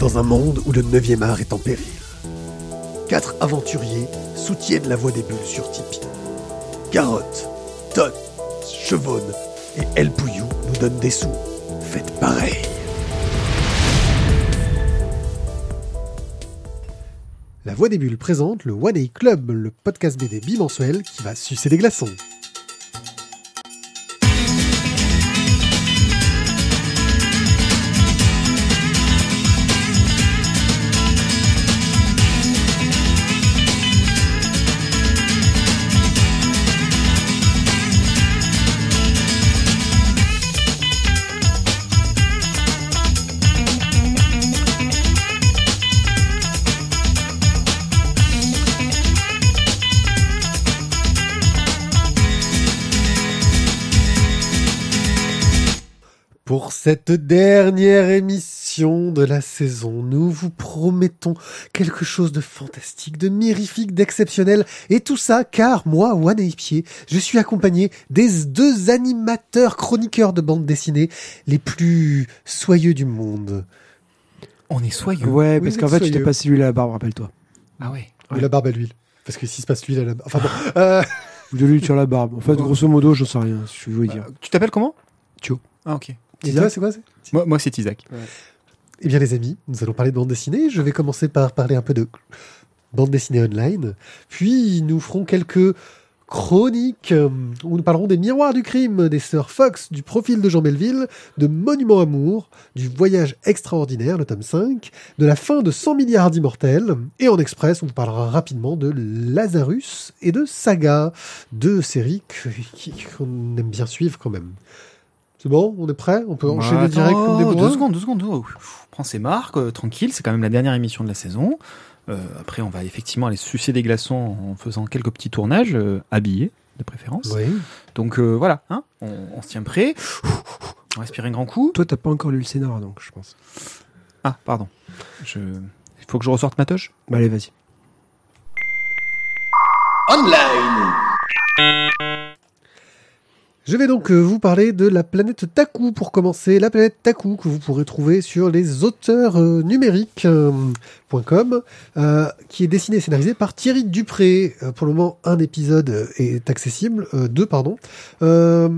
dans un monde où le 9e art est en péril. Quatre aventuriers soutiennent la voie des bulles sur Tipeee. Carotte, Todd, Chevonne et El Pouillou nous donnent des sous. Faites pareil. La Voix des Bulles présente le One A Club, le podcast BD bimensuel qui va sucer des glaçons. Cette dernière émission de la saison, nous vous promettons quelque chose de fantastique, de mirifique, d'exceptionnel, et tout ça car moi, One Pied, je suis accompagné des deux animateurs chroniqueurs de bande dessinée les plus soyeux du monde. On est soyeux. Ouais, Oui, parce qu'en fait, tu t'es soyeux. pas celui à la barbe, rappelle-toi. Ah ouais. Et la barbe à l'huile. Parce que s'il se passe l'huile à la barbe... Enfin bon, euh, Ou de l'huile sur la barbe. En fait, grosso modo, je sais rien, si je veux dire. Tu t'appelles comment? Thio. Ah ok. C'est quoi Moi, moi c'est Isaac. Eh bien les amis, nous allons parler de bande dessinée. Je vais commencer par parler un peu de bande dessinée online. Puis nous ferons quelques chroniques euh, où nous parlerons des miroirs du crime, des sœurs Fox, du profil de Jean Melville, de Monument Amour, du voyage extraordinaire, le tome 5, de la fin de 100 milliards d'immortels. Et en express, on vous parlera rapidement de Lazarus et de Saga, deux séries qu'on aime bien suivre quand même. C'est bon? On est prêt? On peut enchaîner Attends, direct comme des bourrins? Deux secondes, deux secondes. Oh, prends ses marques, euh, tranquille. C'est quand même la dernière émission de la saison. Euh, après, on va effectivement aller sucer des glaçons en faisant quelques petits tournages, euh, habillés de préférence. Oui. Donc euh, voilà, hein, on, on se tient prêt. On respire un grand coup. Toi, t'as pas encore lu le scénar, donc, je pense. Ah, pardon. Je... Il faut que je ressorte ma toche? Bah, allez, vas-y. Je vais donc euh, vous parler de la planète Taku pour commencer. La planète Taku que vous pourrez trouver sur les auteurs euh, numériques.com euh, qui est dessinée et scénarisée par Thierry Dupré. Euh, pour le moment, un épisode est accessible, euh, deux pardon. Euh,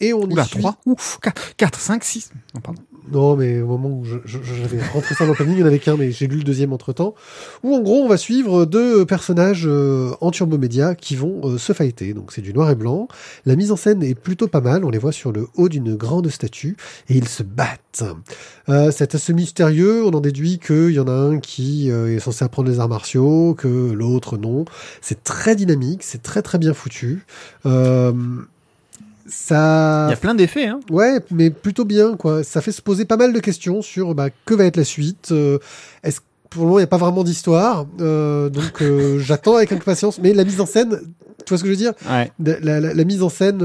et on y Oula, suit... 3, ouf, 4, 5, 6. Non, pardon. Non, mais au moment où j'avais rentré ça dans le planning, il y en avait qu'un, mais j'ai lu le deuxième entre temps. Où en gros, on va suivre deux personnages euh, en turbomédia qui vont euh, se fighter. Donc c'est du noir et blanc. La mise en scène est plutôt pas mal. On les voit sur le haut d'une grande statue et ils se battent. Euh, c'est assez mystérieux. On en déduit qu'il y en a un qui euh, est censé apprendre les arts martiaux, que l'autre non. C'est très dynamique, c'est très très bien foutu. Euh, ça. Il y a plein d'effets, hein. Ouais, mais plutôt bien, quoi. Ça fait se poser pas mal de questions sur bah, que va être la suite. euh, Est-ce pour le moment, il n'y a pas vraiment d'histoire, euh, donc euh, j'attends avec impatience. Mais la mise en scène, tu vois ce que je veux dire? Ouais. la, la- la- la mise en scène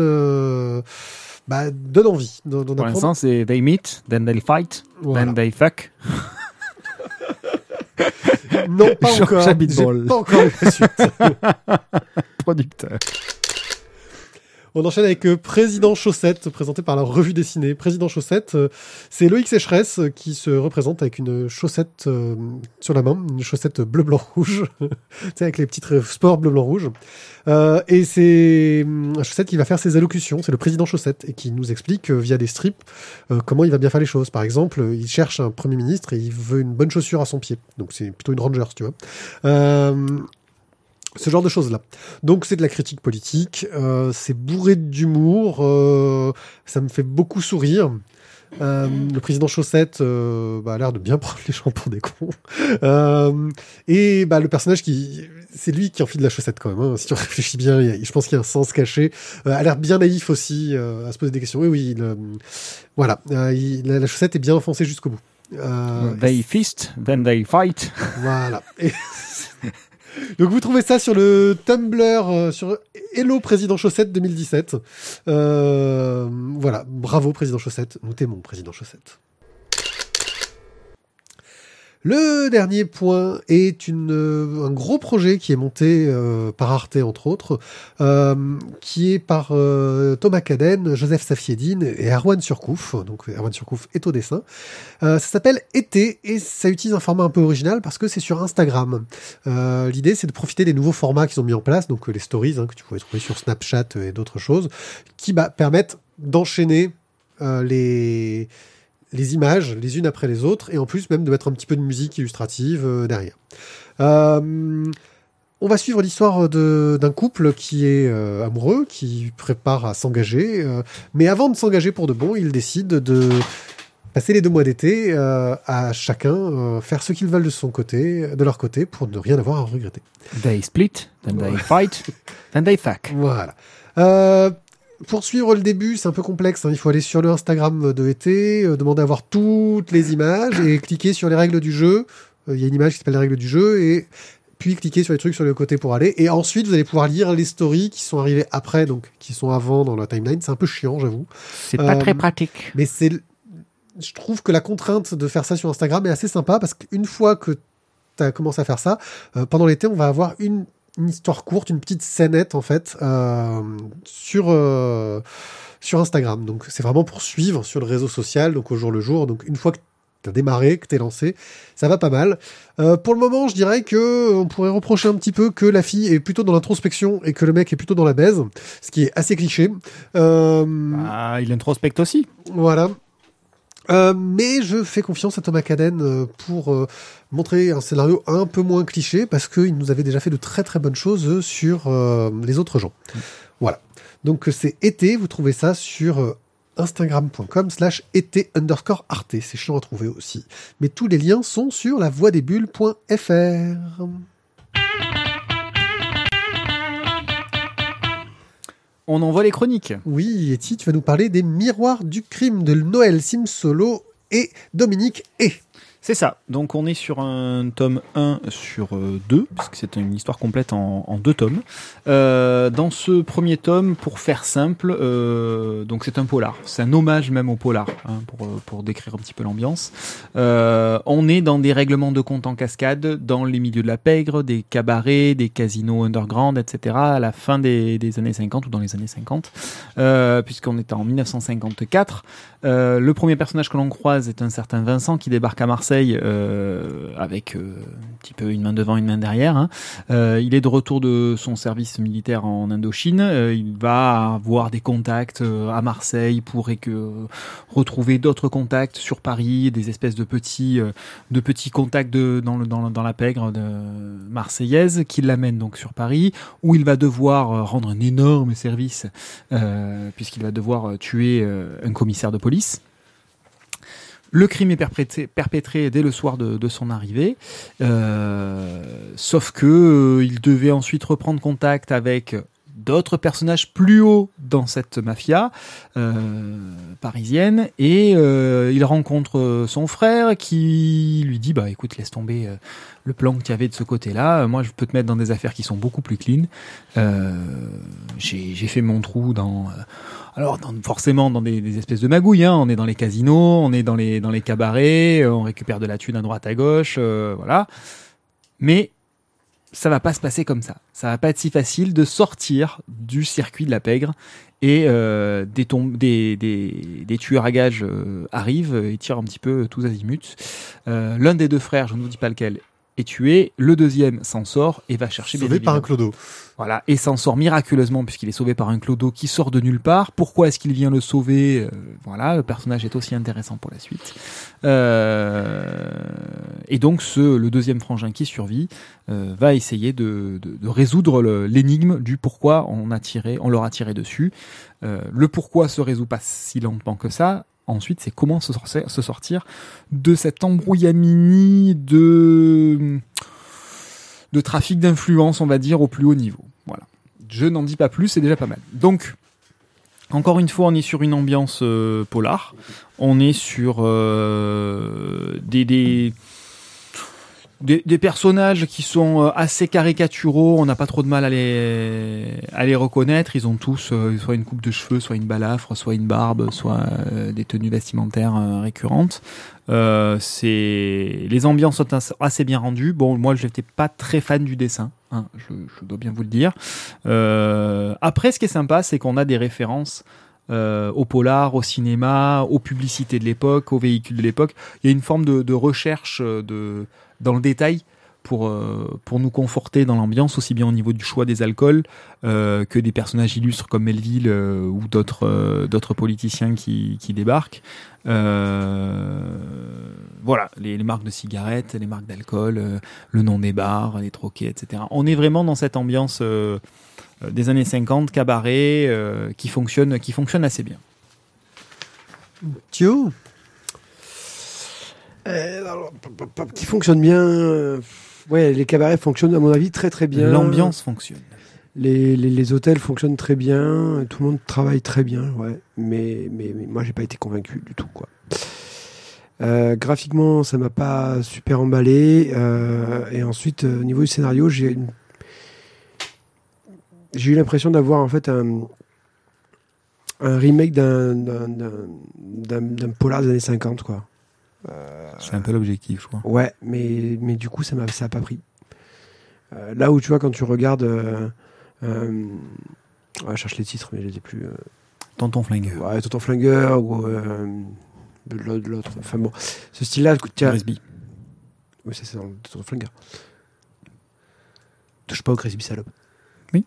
bah, donne envie Pour l'instant, c'est they meet, then they fight, Voilà. then they fuck. Non, pas encore. J'ai pas encore la suite. Producteur. On enchaîne avec euh, Président Chaussette, présenté par la revue dessinée. Président Chaussette, euh, c'est Loïc Sécheresse euh, qui se représente avec une chaussette sur la main, une chaussette bleu-blanc-rouge, avec les petits traits sports bleu-blanc-rouge. Et c'est hum, Chaussette qui va faire ses allocutions, c'est le Président Chaussette, et qui nous explique via des strips comment il va bien faire les choses. Par exemple, il cherche un Premier ministre et il veut une bonne chaussure à son pied. Donc c'est plutôt une Rangers, tu vois. Ce genre de choses-là. Donc c'est de la critique politique, euh, c'est bourré d'humour, euh, ça me fait beaucoup sourire. Euh, le président Chaussette euh, bah, a l'air de bien prendre les gens pour des cons. Euh, et bah, le personnage qui... C'est lui qui enfile la chaussette quand même. hein. Si tu réfléchis bien, a- je pense qu'il y a un sens caché. Euh, a l'air bien naïf aussi euh, à se poser des questions. Oui, oui. il, voilà. Euh, il- la, la chaussette est bien enfoncée jusqu'au bout. Euh, They feast, then they fight. voilà. Et- Donc vous trouvez ça sur le Tumblr, euh, sur Hello Président Chaussette 2017. Euh, voilà, bravo Président Chaussette, nous t'aimons Président Chaussette. Le dernier point est euh, un gros projet qui est monté euh, par Arte entre autres, euh, qui est par Thomas Caden, Joseph Safiedine et Erwan Surcouf. Donc Erwan Surcouf est au dessin. Ça s'appelle Été et ça utilise un format un peu original parce que c'est sur Instagram. L'idée c'est de profiter des nouveaux formats qu'ils ont mis en place, donc les stories hein, que tu pouvais trouver sur Snapchat et d'autres choses, qui bah, permettent d'enchaîner les les images les unes après les autres et en plus même de mettre un petit peu de musique illustrative euh, derrière. Euh, on va suivre l'histoire d'un couple qui est euh, amoureux, qui prépare à s'engager, mais avant de s'engager pour de bon, ils décident de passer les deux mois d'été à chacun faire ce qu'ils veulent de son côté, de leur côté, pour ne rien avoir à regretter. They split, then they fight, then they fuck. Voilà. Euh, pour suivre le début, c'est un peu complexe. hein. Il faut aller sur le Instagram de été, euh, demander à voir toutes les images et cliquer sur les règles du jeu. Euh, Il y a une image qui s'appelle les règles du jeu et puis cliquer sur les trucs sur le côté pour aller. Et ensuite, vous allez pouvoir lire les stories qui sont arrivées après, donc qui sont avant dans la timeline. C'est un peu chiant, j'avoue. C'est pas Euh, très pratique. Mais c'est, je trouve que la contrainte de faire ça sur Instagram est assez sympa parce qu'une fois que tu as commencé à faire ça, euh, pendant l'été, on va avoir une, une histoire courte, une petite scénette en fait euh, sur euh, sur Instagram. Donc c'est vraiment pour suivre sur le réseau social, donc au jour le jour. Donc une fois que t'as démarré, que t'es lancé, ça va pas mal. Euh, pour le moment, je dirais que euh, on pourrait reprocher un petit peu que la fille est plutôt dans l'introspection et que le mec est plutôt dans la baise, ce qui est assez cliché. Euh, Ah, il introspecte aussi. voilà. Euh, mais je fais confiance à Thomas Caden euh, pour euh, montrer un scénario un peu moins cliché parce qu'il nous avait déjà fait de très très bonnes choses sur les autres gens. Voilà. Donc c'est été, vous trouvez ça sur instagram.com slash été underscore arte. C'est chiant à trouver aussi. Mais tous les liens sont sur la On envoie les chroniques. Oui, Eti, tu vas nous parler des miroirs du crime de Noël Simsolo et Dominique et. C'est ça. Donc on est sur un tome 1 sur 2, puisque c'est une histoire complète en, deux tomes. Euh, dans ce premier tome, pour faire simple, euh, donc c'est un polar. C'est un hommage même au polar, hein, pour, euh, décrire un petit peu l'ambiance. Euh, on est dans des règlements de compte en cascade, dans les milieux de la pègre, des cabarets, des casinos underground, etc. à la fin des, des années 50 ou dans les années 50, euh, puisqu'on est en 1954. Euh, le premier personnage que l'on croise est un certain Vincent qui débarque à Marseille euh, avec euh, un petit peu une main devant, une main derrière. hein. Euh, il est de retour de son service militaire en Indochine. Il va avoir des contacts à Marseille pour retrouver d'autres contacts sur Paris, des espèces de petits, contacts dans, la pègre marseillaise qui l'amènent donc sur Paris, où il va devoir rendre un énorme service puisqu'il va devoir tuer un commissaire de police. Le crime est perpétré, dès le soir de, son arrivée, euh, sauf que euh, il devait ensuite reprendre contact avec d'autres personnages plus hauts dans cette mafia euh, parisienne. Et il rencontre son frère qui lui dit bah écoute laisse tomber le plan que tu avais de ce côté-là. Moi je peux te mettre dans des affaires qui sont beaucoup plus clean. J'ai fait mon trou dans alors forcément dans des, espèces de magouilles hein. on est dans les casinos on est dans les dans les cabarets euh, on récupère de la thune à droite à gauche euh, voilà mais ça va pas se passer comme ça. Ça va pas être si facile de sortir du circuit de la pègre et euh, des, des, des, des tueurs à gages euh, arrivent et tirent un petit peu tous azimuts. Euh, L'un des deux frères, je ne vous dis pas lequel, est tué. Le deuxième s'en sort et va chercher Sauvé par un clodo. voilà, et s'en sort miraculeusement puisqu'il est sauvé par un clodo qui sort de nulle part. Pourquoi est-ce qu'il vient le sauver Euh, Voilà, le personnage est aussi intéressant pour la suite. Euh, et donc, ce, le deuxième frangin qui survit euh, va essayer de, de- de résoudre l'énigme du pourquoi on a tiré, on leur a tiré dessus. Le pourquoi se résout pas si lentement que ça. Ensuite, c'est comment se sortir, de cet embrouillamini de de trafic d'influence, on va dire, au plus haut niveau. Voilà. Je n'en dis pas plus, c'est déjà pas mal. Donc, encore une fois, on est sur une ambiance euh, polar. On est sur euh, des, des, personnages qui sont euh, assez caricaturaux, on n'a pas trop de mal à les, à les reconnaître. Ils ont tous euh, soit une coupe de cheveux, soit une balafre, soit une barbe, soit euh, des tenues vestimentaires récurrentes. Les ambiances sont as- assez bien rendues. Bon, moi, je n'étais pas très fan du dessin. hein, je, dois bien vous le dire. Après, ce qui est sympa, c'est qu'on a des références au polar, au cinéma, aux publicités de l'époque, aux véhicules de l'époque. Il y a une forme de, recherche de, dans le détail pour, euh, pour nous conforter dans l'ambiance, aussi bien au niveau du choix des alcools euh, que des personnages illustres comme Melville euh, ou d'autres d'autres politiciens qui, qui débarquent. Voilà, les, marques de cigarettes, les marques d'alcool, le nom des bars, les troquets, etc. On est vraiment dans cette ambiance des années 50, cabaret, qui, fonctionne, qui fonctionne assez bien. Thio Euh, alors, pop, pop, pop, qui fonctionne bien. euh, Ouais, les cabarets fonctionnent à mon avis très très bien. L'ambiance fonctionne. Les, les, les hôtels fonctionnent très bien. Tout le monde travaille très bien, ouais. Mais, mais, mais moi, j'ai pas été convaincu du tout, quoi. Euh, graphiquement, ça m'a pas super emballé. Euh, et ensuite, euh, au niveau du scénario, j'ai eu l'impression d'avoir en fait un, un remake d'un d'un- d'un- d'un d'un polar des années 50, quoi. C'est un peu l'objectif, je crois. Ouais, mais, mais du coup, ça m'a ça a pas pris. Euh, là où tu vois, quand tu regardes. Euh, euh, ouais, je cherche les titres, mais je les ai plus. euh, Tonton Flingueur. ouais, Tonton Flingueur ou. Euh, l'autre. Enfin bon, ce style-là, tiens. Grisby. Oui, ça c'est dans le Tonton Flingueur. Touche pas au Crazy Salope. Oui.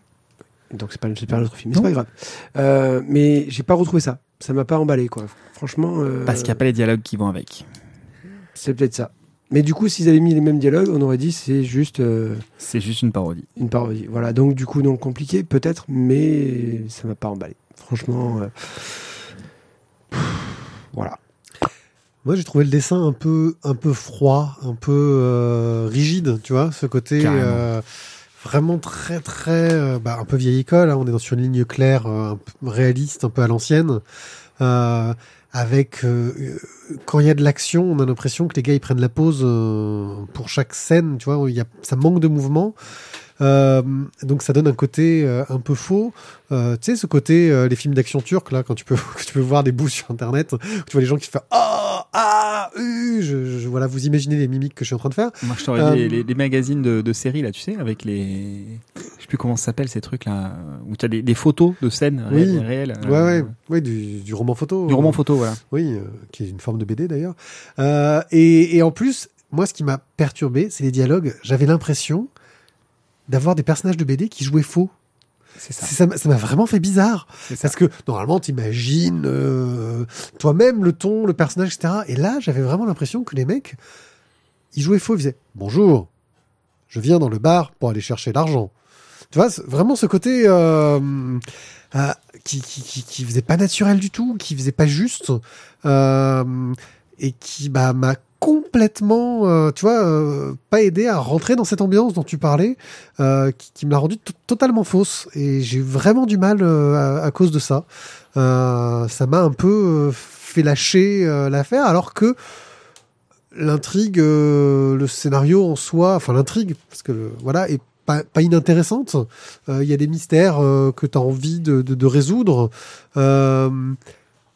Donc c'est pas, pas un autre film, mais c'est pas grave. Euh, mais j'ai pas retrouvé ça. Ça m'a pas emballé, quoi. Franchement. euh, Parce qu'il n'y a pas les dialogues qui vont avec. C'est peut-être ça. Mais du coup, s'ils avaient mis les mêmes dialogues, on aurait dit c'est juste. euh, C'est juste une parodie. Une parodie. Voilà, donc du coup, non compliqué, peut-être, mais ça m'a pas emballé. Franchement, euh, pff, voilà. Moi, j'ai trouvé le dessin un peu, un peu froid, un peu euh, rigide, tu vois, ce côté euh, vraiment très, très, euh, bah, un peu vieille école. hein, on est dans sur une ligne claire, euh, un réaliste, un peu à l'ancienne. Euh, avec euh, euh, quand il y a de l'action, on a l'impression que les gars ils prennent la pause euh, pour chaque scène, tu vois, y a, ça manque de mouvement. Euh, donc ça donne un côté euh, un peu faux. Euh, tu sais, ce côté, euh, les films d'action turcs, là, quand tu peux, tu peux voir des bouts sur Internet, où tu vois les gens qui font Ah, ah, uh, je, je- voilà, vous imaginez les mimiques que je suis en train de faire. Moi, je t'aurais Euh, dit les magazines de, de séries, là, tu sais, avec les. Sais plus comment ça s'appelle ces trucs-là, où tu as des, des photos de scènes Oui. réelles. Ouais, euh, ouais, ouais, du, du roman photo. Du roman photo, voilà. Oui, euh, qui est une forme de BD d'ailleurs. Euh, et, et en plus, moi, ce qui m'a perturbé, c'est les dialogues. J'avais l'impression d'avoir des personnages de BD qui jouaient faux. C'est ça. Ça m'a vraiment fait bizarre. Parce que normalement, t'imagines euh, toi-même le ton, le personnage, etc. Et là, j'avais vraiment l'impression que les mecs, ils jouaient faux. Ils faisaient Bonjour, je viens dans le bar pour aller chercher l'argent. Tu vois, vraiment ce côté euh, euh, qui, qui, qui, faisait pas naturel du tout, qui faisait pas juste, euh, et qui bah, m'a complètement, tu vois, pas aidé à rentrer dans cette ambiance dont tu parlais, qui, me l'a rendu to- totalement fausse. Et j'ai vraiment du mal à, cause de ça. Ça m'a un peu fait lâcher l'affaire, alors que l'intrigue, le scénario en soi, enfin l'intrigue, parce que voilà, est pas, pas inintéressante. Euh, Il y a des mystères euh, que tu as envie de, de, de résoudre. Euh,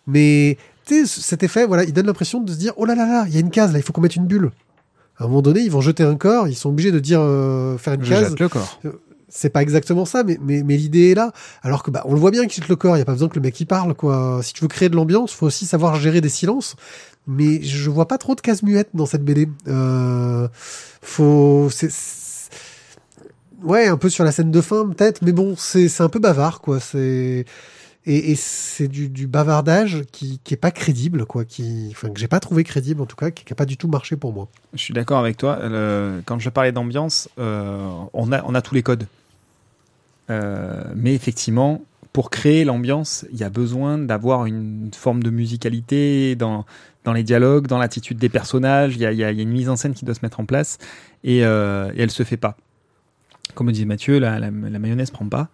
mais cet effet, voilà, il donne l'impression de se dire oh là là là, il y a une case là, il faut qu'on mette une bulle. À un moment donné, ils vont jeter un corps, ils sont obligés de dire euh, faire une Je case. jette le corps. C'est pas exactement ça, mais, mais, mais l'idée est là. Alors que bah, on le voit bien qu'il jette le corps, il y a pas besoin que le mec parle. quoi. Si tu veux créer de l'ambiance, faut aussi savoir gérer des silences. Mais je vois pas trop de cases muettes dans cette BD. Euh, faut, c'est- ouais, un peu sur la scène de fin peut-être, mais bon, c'est un peu bavard, quoi. C'est et, c'est du, bavardage qui, qui est pas crédible, quoi. Qui, enfin, que j'ai pas trouvé crédible en tout cas, qui, qui a pas du tout marché pour moi. Je suis d'accord avec toi. Quand je parlais d'ambiance, euh, on, a, on a tous les codes. Euh, mais effectivement, pour créer l'ambiance, il y a besoin d'avoir une forme de musicalité dans, dans les dialogues, dans l'attitude des personnages. Il y, a, y a une mise en scène qui doit se mettre en place et, euh, et elle se fait pas. Comme disait Mathieu, la, la, la mayonnaise prend pas.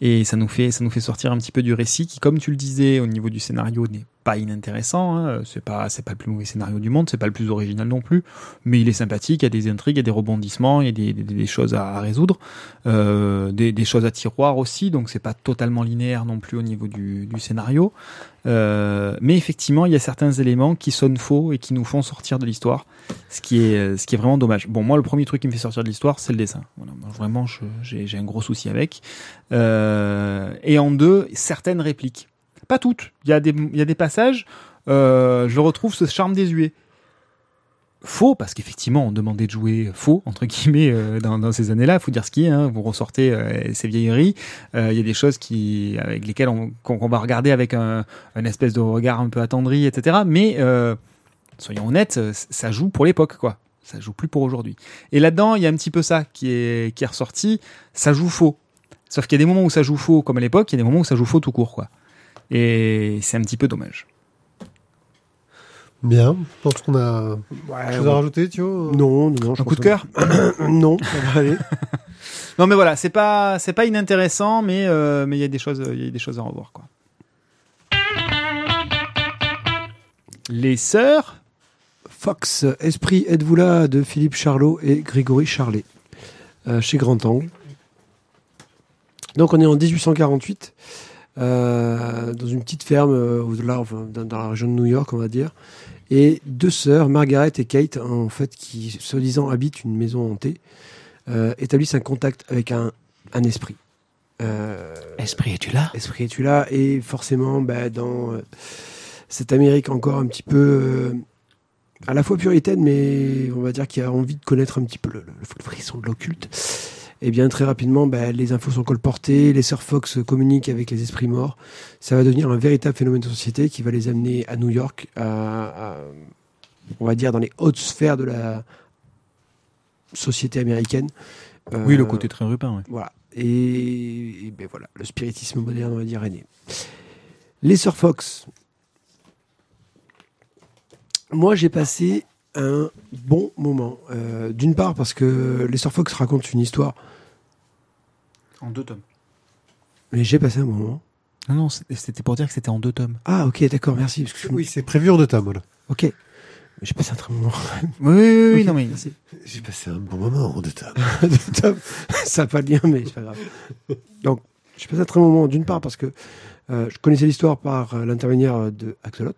Et ça nous, fait, sortir un petit peu du récit qui, comme tu le disais, au niveau du scénario, n'est pas inintéressant. Hein. C'est pas c'est pas le plus mauvais scénario du monde, c'est pas le plus original non plus, mais il est sympathique. Il y a des intrigues, il y a des rebondissements, il y a des, des, choses à, résoudre, euh, des, des, choses à tiroir aussi. Donc c'est pas totalement linéaire non plus au niveau du, du scénario. Euh, mais effectivement, il y a certains éléments qui sonnent faux et qui nous font sortir de l'histoire, ce qui est ce qui est vraiment dommage. Bon, moi, le premier truc qui me fait sortir de l'histoire, c'est le dessin. Voilà, vraiment, j'ai un gros souci avec. Euh, et en deux, certaines répliques, pas toutes. Il y a des y a des passages, euh, je retrouve ce charme désuet faux parce qu'effectivement on demandait de jouer faux entre guillemets euh, dans, ces années-là. Faut dire ce qui est. Hein, vous ressortez euh, ces vieilleries. Euh, il y a des choses qui avec lesquelles on, qu'on, va regarder avec un, espèce de regard un peu attendri, etc. Mais soyons honnêtes, ça joue pour l'époque, quoi. Ça joue plus pour aujourd'hui. Et là-dedans, il y a un petit peu ça qui est qui est ressorti. Ça joue faux. Sauf qu'il y a des moments où ça joue faux comme à l'époque, il y a des moments où ça joue faux tout court, quoi. Et c'est un petit peu dommage. Bien. Je pense qu'on a ouais, chose à rajouter, tu vois Non, non, Un coup de cœur Non, ça va aller. non, mais voilà, c'est pas, c'est pas inintéressant, mais euh, mais il y a des choses, il y a des choses à revoir, quoi. Les sœurs Fox, Esprit, êtes-vous là de Philippe Charlot et Grégory Charlet, euh, chez Grand Angle. Donc on est en 1848. Euh, dans une petite ferme euh, au-delà, dans, la région de New York, on va dire. Et deux sœurs, Margaret et Kate, en fait, qui soi-disant habitent une maison hantée, euh, établissent un contact avec un, un esprit. esprit, es-tu là? Esprit, es-tu là? Et forcément, bah, dans cette Amérique encore un petit peu à la fois puritaine, mais on va dire qui a envie de connaître un petit peu le, le, le frisson de l'occulte eh bien très rapidement, bah, les infos sont colportées, les sœurs Fox communiquent avec les esprits morts. Ça va devenir un véritable phénomène de société qui va les amener à New York, à, on va dire dans les hautes sphères de la société américaine. oui, le euh, côté très rupin. Ouais. Voilà. Et, ben voilà, le spiritisme moderne, on va dire, est né. Les sœurs Fox. Moi, j'ai passé un bon moment. Euh, d'une part parce que Lester Fox raconte une histoire. En deux tomes. Mais j'ai passé un bon moment. Non, non, c'était pour dire que c'était en deux tomes. Ah, ok, d'accord, merci. oui, c'est prévu en deux tomes, voilà. Ok. J'ai passé un très bon moment. oui, oui, oui, non, mais. J'ai passé un bon moment en deux tomes. deux tomes. Ça n'a pas de lien, mais c'est pas grave. Donc, j'ai passé un très bon moment, d'une part parce que euh, je connaissais l'histoire par euh, l'intermédiaire de Axolot.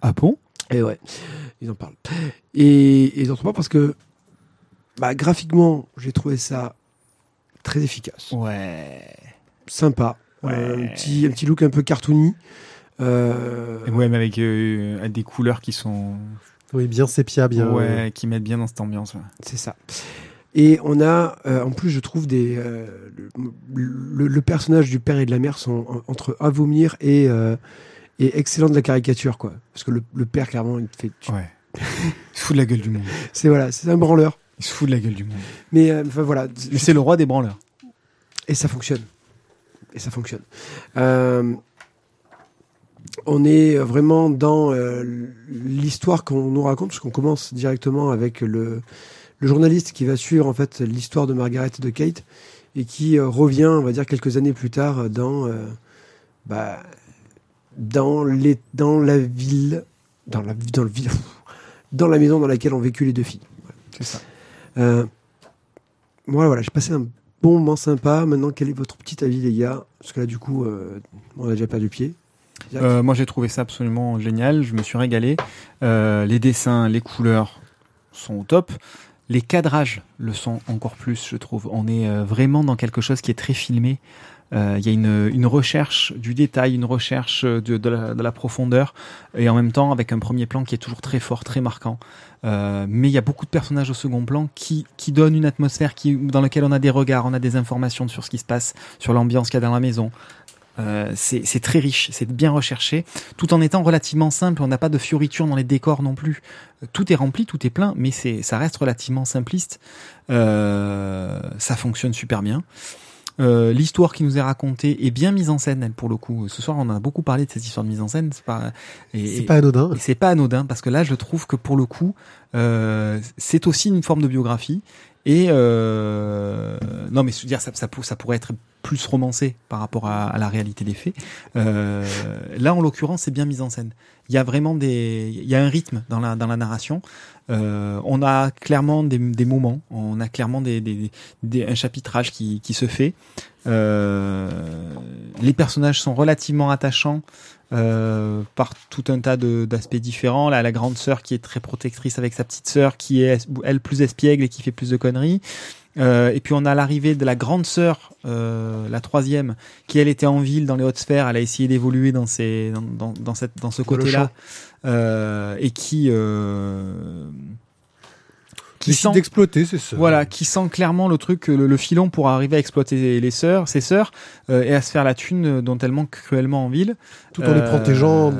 Ah bon? Et ouais ils en parlent. Et, et d'autre part parce que bah, graphiquement, j'ai trouvé ça très efficace. Ouais. Sympa. Euh, un, petit, un petit look un peu cartoony. Euh... Ouais, mais avec euh, des couleurs qui sont. Oui, bien sépia, bien. Ouais, qui mettent bien dans cette ambiance. C'est ça. Et on a, euh, en plus, je trouve des. Euh, le, le, personnage du père et de la mère sont entre à vomir et et excellent de la caricature, quoi. Parce que le, le père, clairement, il fait. Ouais. il se fout de la gueule du monde. C'est voilà, c'est un branleur. Il se fout de la gueule du monde. Mais euh, enfin voilà. Mais c'est le roi des branleurs. Et ça fonctionne. Et ça fonctionne. Euh, on est vraiment dans euh, l'histoire qu'on nous raconte, parce qu'on commence directement avec le, le journaliste qui va suivre en fait l'histoire de Margaret et de Kate et qui euh, revient, on va dire quelques années plus tard, dans euh, bah, dans, les, dans la ville, dans la, dans, le, dans la maison dans laquelle ont vécu les deux filles. C'est ça. Euh, voilà, voilà, j'ai passé un bon moment sympa. Maintenant, quel est votre petit avis, les gars? Parce que là, du coup, euh, on a déjà perdu pied. Euh, moi, j'ai trouvé ça absolument génial. Je me suis régalé. Euh, les dessins, les couleurs sont au top. Les cadrages le sont encore plus, je trouve. On est vraiment dans quelque chose qui est très filmé. Euh, il y a une, une, recherche du détail, une recherche de, de, la, de, la, profondeur, et en même temps avec un premier plan qui est toujours très fort, très marquant. Euh, mais il y a beaucoup de personnages au second plan qui, qui donnent une atmosphère qui, dans laquelle on a des regards, on a des informations sur ce qui se passe, sur l'ambiance qu'il y a dans la maison. Euh, c'est très riche, c'est bien recherché, tout en étant relativement simple. On n'a pas de fioritures dans les décors non plus. Tout est rempli, tout est plein, mais c'est ça reste relativement simpliste. Euh, ça fonctionne super bien. Euh, l'histoire qui nous est racontée est bien mise en scène, elle, pour le coup. Ce soir, on a beaucoup parlé de cette histoire de mise en scène. C'est pas, et, pas anodin. C'est pas anodin parce que là, je trouve que pour le coup, euh, c'est aussi une forme de biographie. Et euh, non, mais dire ça, ça, ça pourrait être plus romancé par rapport à, à la réalité des faits. Euh, là, en l'occurrence, c'est bien mis en scène. Il y a vraiment des, il y a un rythme dans la dans la narration. Euh, on a clairement des, des moments, on a clairement des, des, des- un chapitrage qui, qui se fait. Euh, les personnages sont relativement attachants euh, par tout un tas d'aspects différents. Là, la grande sœur qui est très protectrice avec sa petite sœur, qui est elle plus espiègle et qui fait plus de conneries. Euh, et puis on a l'arrivée de la grande sœur, euh, la troisième, qui elle était en ville dans les hautes sphères. Elle a essayé d'évoluer dans ces, dans, dans, dans cette, dans ce côté-là, euh, et qui, euh, qui sent, d'exploiter, c'est ça. voilà, qui sent clairement le truc, le, le filon pour arriver à exploiter les sœurs, ses sœurs, euh, et à se faire la thune dont elle manque cruellement en ville. Tout en les Euh, protégeant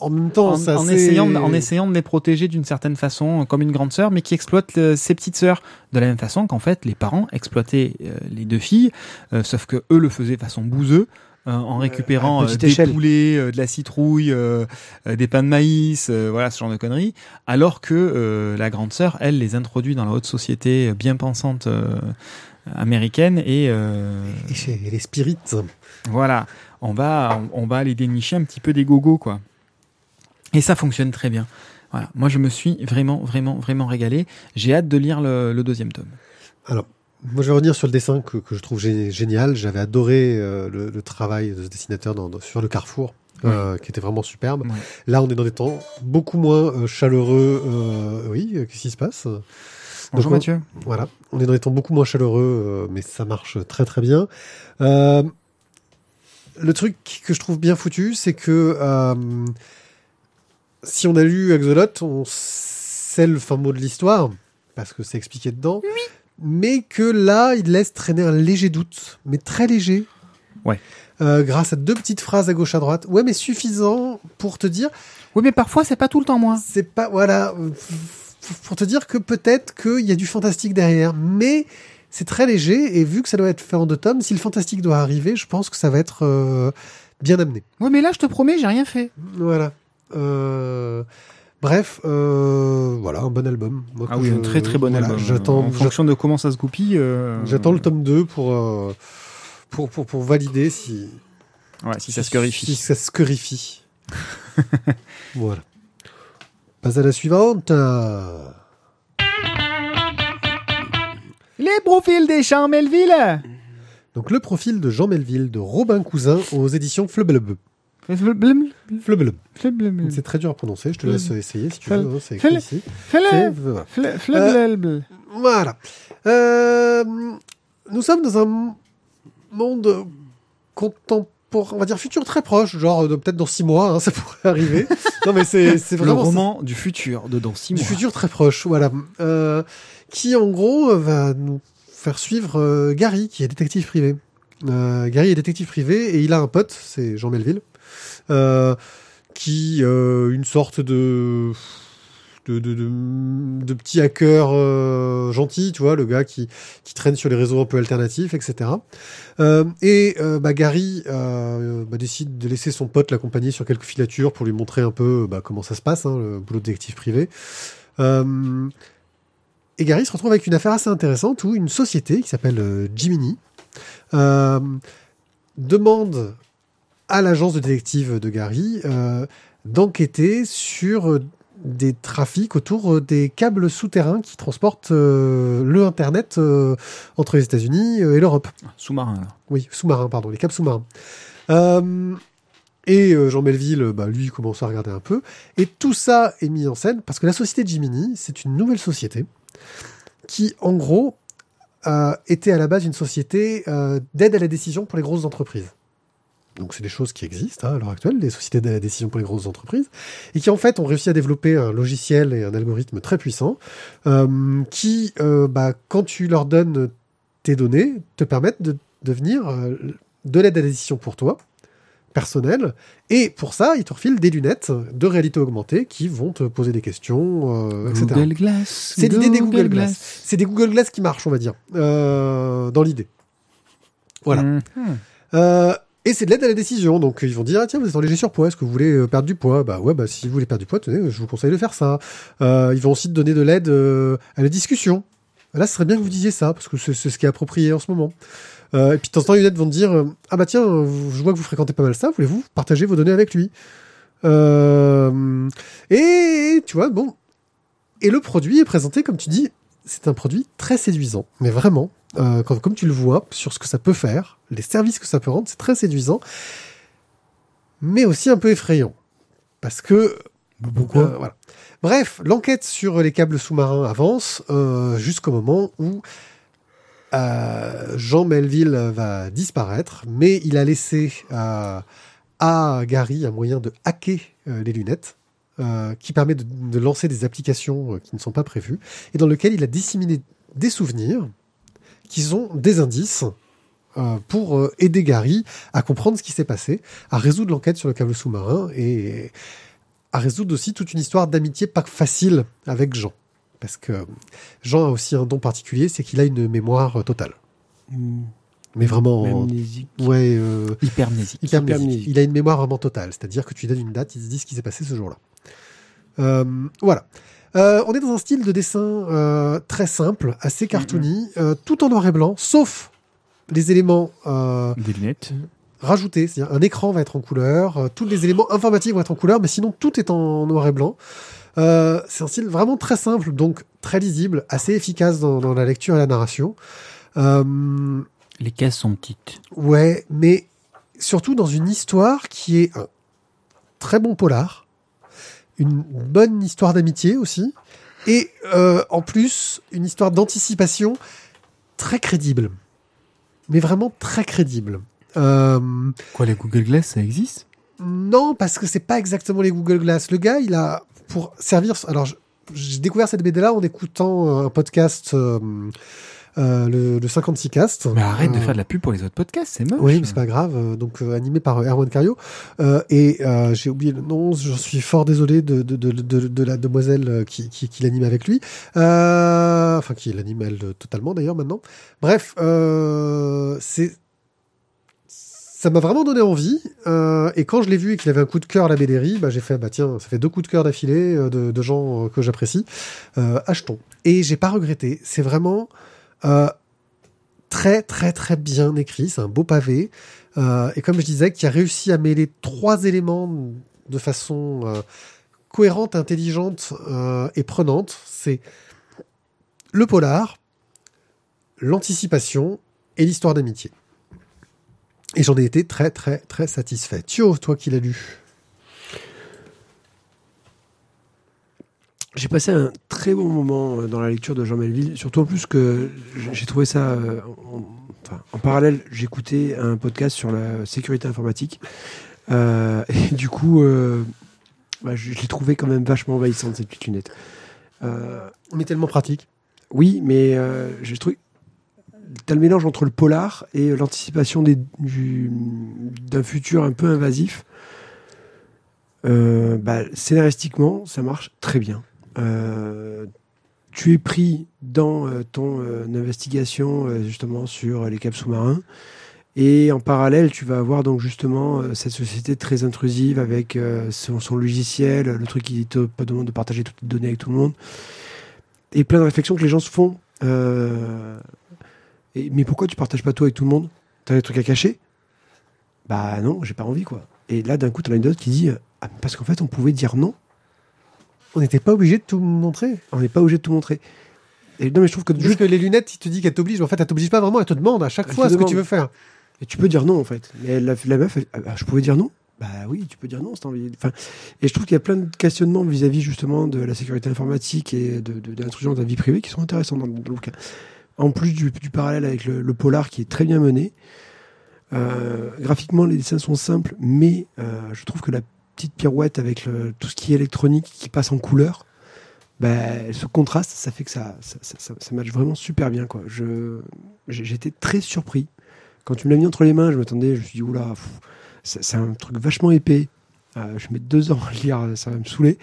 en même temps. en, c'est en essayant, de- en essayant de les protéger d'une certaine façon, comme une grande sœur, mais qui exploite euh, ses petites sœurs de la même façon qu'en fait les parents exploitaient euh, les deux filles, euh, sauf que eux le faisaient façon bouseux. Euh, en récupérant à euh, des échelle. poulets, euh, de la citrouille, euh, euh, des pains de maïs, euh, voilà ce genre de conneries, alors que euh, la grande sœur, elle, les introduit dans la haute société euh, bien pensante euh, américaine et euh, Et chez les spirites. voilà, on va, on, on va aller dénicher un petit peu des gogos, quoi. Et ça fonctionne très bien. Voilà. Moi, je me suis vraiment, vraiment, vraiment régalé. J'ai hâte de lire le, le deuxième tome. Alors, moi, je vais revenir sur le dessin que, que je trouve gé- génial. J'avais adoré euh, le, le travail de ce dessinateur dans, dans- sur le Carrefour, euh, qui était vraiment superbe. Là, on est dans des temps beaucoup moins euh, chaleureux. euh, oui, qu'est-ce qui se passe? Bonjour Donc, on- Mathieu. Voilà, on est dans des temps beaucoup moins chaleureux, euh, mais ça marche très très bien. Euh, le truc que je trouve bien foutu, c'est que euh, si on a lu Axolot, on sait le fin mot de l'histoire, parce que c'est expliqué dedans, mais que là, il laisse traîner un léger doute, mais très léger. Ouais. Euh, grâce à deux petites phrases à gauche à droite. Ouais, mais suffisant pour te dire, Oui, mais parfois, c'est pas tout le temps moi. c'est pas voilà pour te dire que peut-être qu'il y a du fantastique derrière, mais c'est très léger et vu que ça doit être fait en deux tomes, si le fantastique doit arriver, je pense que ça va être euh, bien amené. Oui, mais là, je te promets, j'ai rien fait. Voilà. Euh, bref, euh, voilà un bon album. Moi, Ah oui, je- un très très bon voilà, album. J'attends, En fonction de comment ça se goupille. euh, j'attends le tome 2 pour, euh, pour pour pour valider si Ouais, si ça se corifie. Si ça se corifie. voilà. Pas à la suivante. Les profils des champs Melville. Donc le profil de Jean Melville de Robin Cousin aux éditions Flubblub. C'est très dur à prononcer, je te laisse essayer si tu veux. hein, c'est écrit ici. C'est- voilà. Euh, nous sommes dans un monde contemporain, on va dire futur très proche, genre euh, peut-être dans six mois, hein, ça pourrait arriver. non mais c'est Le vraiment ça. roman du futur de dans six du mois. futur très proche, voilà. Euh, qui en gros euh, va nous faire suivre euh, Gary, qui est détective privé. Euh, Gary est détective privé et il a un pote, c'est Jean Melville, euh, qui euh, une sorte de de, de, de, de petit hacker euh, gentil, tu vois, le gars qui, qui traîne sur les réseaux un peu alternatifs, etc. Euh, et euh, bah, Gary euh, bah, décide de laisser son pote l'accompagner sur quelques filatures pour lui montrer un peu bah, comment ça se passe, hein, le boulot de détective privé. Euh, et Gary se retrouve avec une affaire assez intéressante où une société qui s'appelle euh, Jiminy euh, demande à l'agence de détective de Gary euh, d'enquêter sur euh, des trafics autour euh, des câbles souterrains qui transportent euh, le Internet euh, entre les États-Unis et l'Europe. Sous-marin. alors. Oui, sous-marin, pardon, les câbles sous-marins. Et Jean Melville, bah, lui, commence à regarder un peu. Et tout ça est mis en scène parce que la société Jiminy, c'est une nouvelle société qui, en gros, était à la base une société d'aide à la décision pour les grosses entreprises. Donc c'est des choses qui existent hein, à l'heure actuelle, des sociétés à la décision pour les grosses entreprises, et qui en fait ont réussi à développer un logiciel et un algorithme très puissant, euh, qui, euh, bah, quand tu leur donnes tes données, te permettent de devenir euh, de l'aide à la décision pour toi, personnelle, et pour ça, ils te refilent des lunettes de réalité augmentée qui vont te poser des questions, euh, etc. Google Glass. C'est l'idée des Google Glass. C'est des Google Glass qui marchent, on va dire, euh, dans l'idée. Voilà. Euh, et c'est de l'aide à la décision. Donc ils vont dire ah, tiens vous êtes en léger surpoids, est-ce que vous voulez euh, perdre du poids? Bah ouais bah si vous voulez perdre du poids, tenez, je vous conseille de faire ça. Euh, ils vont aussi te donner de l'aide euh, à la discussion. Là, ce serait bien que vous disiez ça parce que c'est ce qui est approprié en ce moment. Euh, et puis de temps en temps, Younet vont te dire euh, Ah bah tiens, je vois que vous fréquentez pas mal ça, voulez-vous partager vos données avec lui? Euh, Et tu vois, bon. Et le produit est présenté, comme tu dis, c'est un produit très séduisant, mais vraiment. Euh, quand, comme tu le vois, sur ce que ça peut faire, les services que ça peut rendre, c'est très séduisant, mais aussi un peu effrayant. Parce que Pourquoi euh, voilà. Bref, l'enquête sur les câbles sous-marins avance euh, jusqu'au moment où Jean Melville va disparaître, mais il a laissé à Gary un moyen de hacker les lunettes. qui permet de, de lancer des applications qui ne sont pas prévues et dans lequel il a disséminé des souvenirs qui sont des indices euh, pour euh, aider Gary à comprendre ce qui s'est passé, à résoudre l'enquête sur le câble sous-marin et à résoudre aussi toute une histoire d'amitié pas facile avec Jean. Parce que Jean a aussi un don particulier, c'est qu'il a une mémoire euh, totale. Hmm, Mais vraiment, amnésique. ouais, euh, Hypermnésique. hypermnésique. Hypermnésique. Il a une mémoire vraiment totale, c'est-à-dire que tu lui donnes une date, il se dit ce qui s'est passé ce jour-là. Euh, voilà. Euh, on est dans un style de dessin euh, très simple, assez cartoony, euh, tout en noir et blanc, sauf les éléments euh, Des lunettes. rajoutés. C'est-à-dire un écran va être en couleur, euh, tous les éléments informatiques vont être en couleur, mais sinon tout est en noir et blanc. Euh, c'est un style vraiment très simple, donc très lisible, assez efficace dans, dans la lecture et la narration. Euh, Les cases sont petites. Ouais, mais surtout dans une histoire qui est un très bon polar, une bonne histoire d'amitié aussi, et euh, en plus une histoire d'anticipation très crédible. Mais vraiment très crédible. Euh, Quoi, les Google Glass, ça existe? Non, parce que c'est pas exactement les Google Glass. Le gars, il a pour servir. Alors, j'ai découvert cette BD-là en écoutant euh, un podcast, euh, euh, le, le 56 Cast. Mais arrête de Euh, faire de la pub pour les autres podcasts, c'est moche. oui, mais c'est pas grave. euh, Donc animé par Erwan Cario. Et j'ai oublié le nom. Je suis fort désolé de, de, de, de, de la demoiselle qui, qui, qui l'anime avec lui. Enfin, qui l'anime elle totalement d'ailleurs maintenant. Bref, c'est ça m'a vraiment donné envie. Euh, et quand je l'ai vu et qu'il avait un coup de cœur à la BDRI, bah, j'ai fait bah tiens, ça fait deux coups de cœur d'affilée euh, de, de gens euh, que j'apprécie. Achetons. Et j'ai pas regretté. C'est vraiment euh, très très très bien écrit. C'est un beau pavé. Euh, et comme je disais, qui a réussi à mêler trois éléments de façon euh, cohérente, intelligente et prenante. C'est le polar, l'anticipation et l'histoire d'amitié. Et j'en ai été très très très satisfait. Thio, toi qui l'as lu? J'ai passé un très bon moment euh, dans la lecture de Jean Melville, surtout en plus que j'ai trouvé ça. euh, en, enfin, en parallèle, j'écoutais un podcast sur la sécurité informatique. Euh, et du coup, euh, bah, je, je l'ai trouvé quand même vachement envahissante, cette petite lunette. Euh, Mais tellement pratique. oui, mais j'ai trouvé. T'as le mélange entre le polar et l'anticipation d'un futur un peu invasif. Euh, bah, scénaristiquement, ça marche très bien. Euh, tu es pris dans euh, ton euh, investigation justement sur les câbles sous-marins. Et en parallèle, tu vas avoir donc justement cette société très intrusive avec son, logiciel, le truc qui te demande de partager toutes tes données avec tout le monde. Et plein de réflexions que les gens se font. Mais pourquoi tu partages pas tout avec tout le monde? T'as des trucs à cacher? Bah non, j'ai pas envie quoi. Et là, d'un coup, t'as une note qui dit ah, parce qu'en fait, on pouvait dire non. On n'était pas obligé de tout montrer. On n'est pas obligé de tout montrer. Et non, mais je trouve que Juste que les lunettes, il te dit qu'elle t'oblige. mais En fait, elle t'oblige pas vraiment. Elle te demande à chaque Elle fois ce que tu veux faire. Et tu peux dire non, en fait. Mais la, la meuf, elle- ah, je pouvais dire non Bah oui, tu peux dire non, c'est envie. Enfin, et je trouve qu'il y a plein de questionnements vis-à-vis justement de la sécurité informatique et de, de, de l'intrusion de la vie privée qui sont intéressants dans dans le bouquin. En plus du, du parallèle avec le, le polar qui est très bien mené. Euh, graphiquement, les dessins sont simples, mais euh, je trouve que la petite pirouette avec le- tout ce qui est électronique qui passe en couleur, bah, ce contraste, ça fait que ça, ça, ça, ça- ça matche vraiment super bien. Quoi. Je, j'étais très surpris. Quand tu me l'as mis entre les mains, je m'attendais, je me suis dit, oula, pff, c'est c'est un truc vachement épais. Euh, je mets deux ans à lire, ça va me saouler.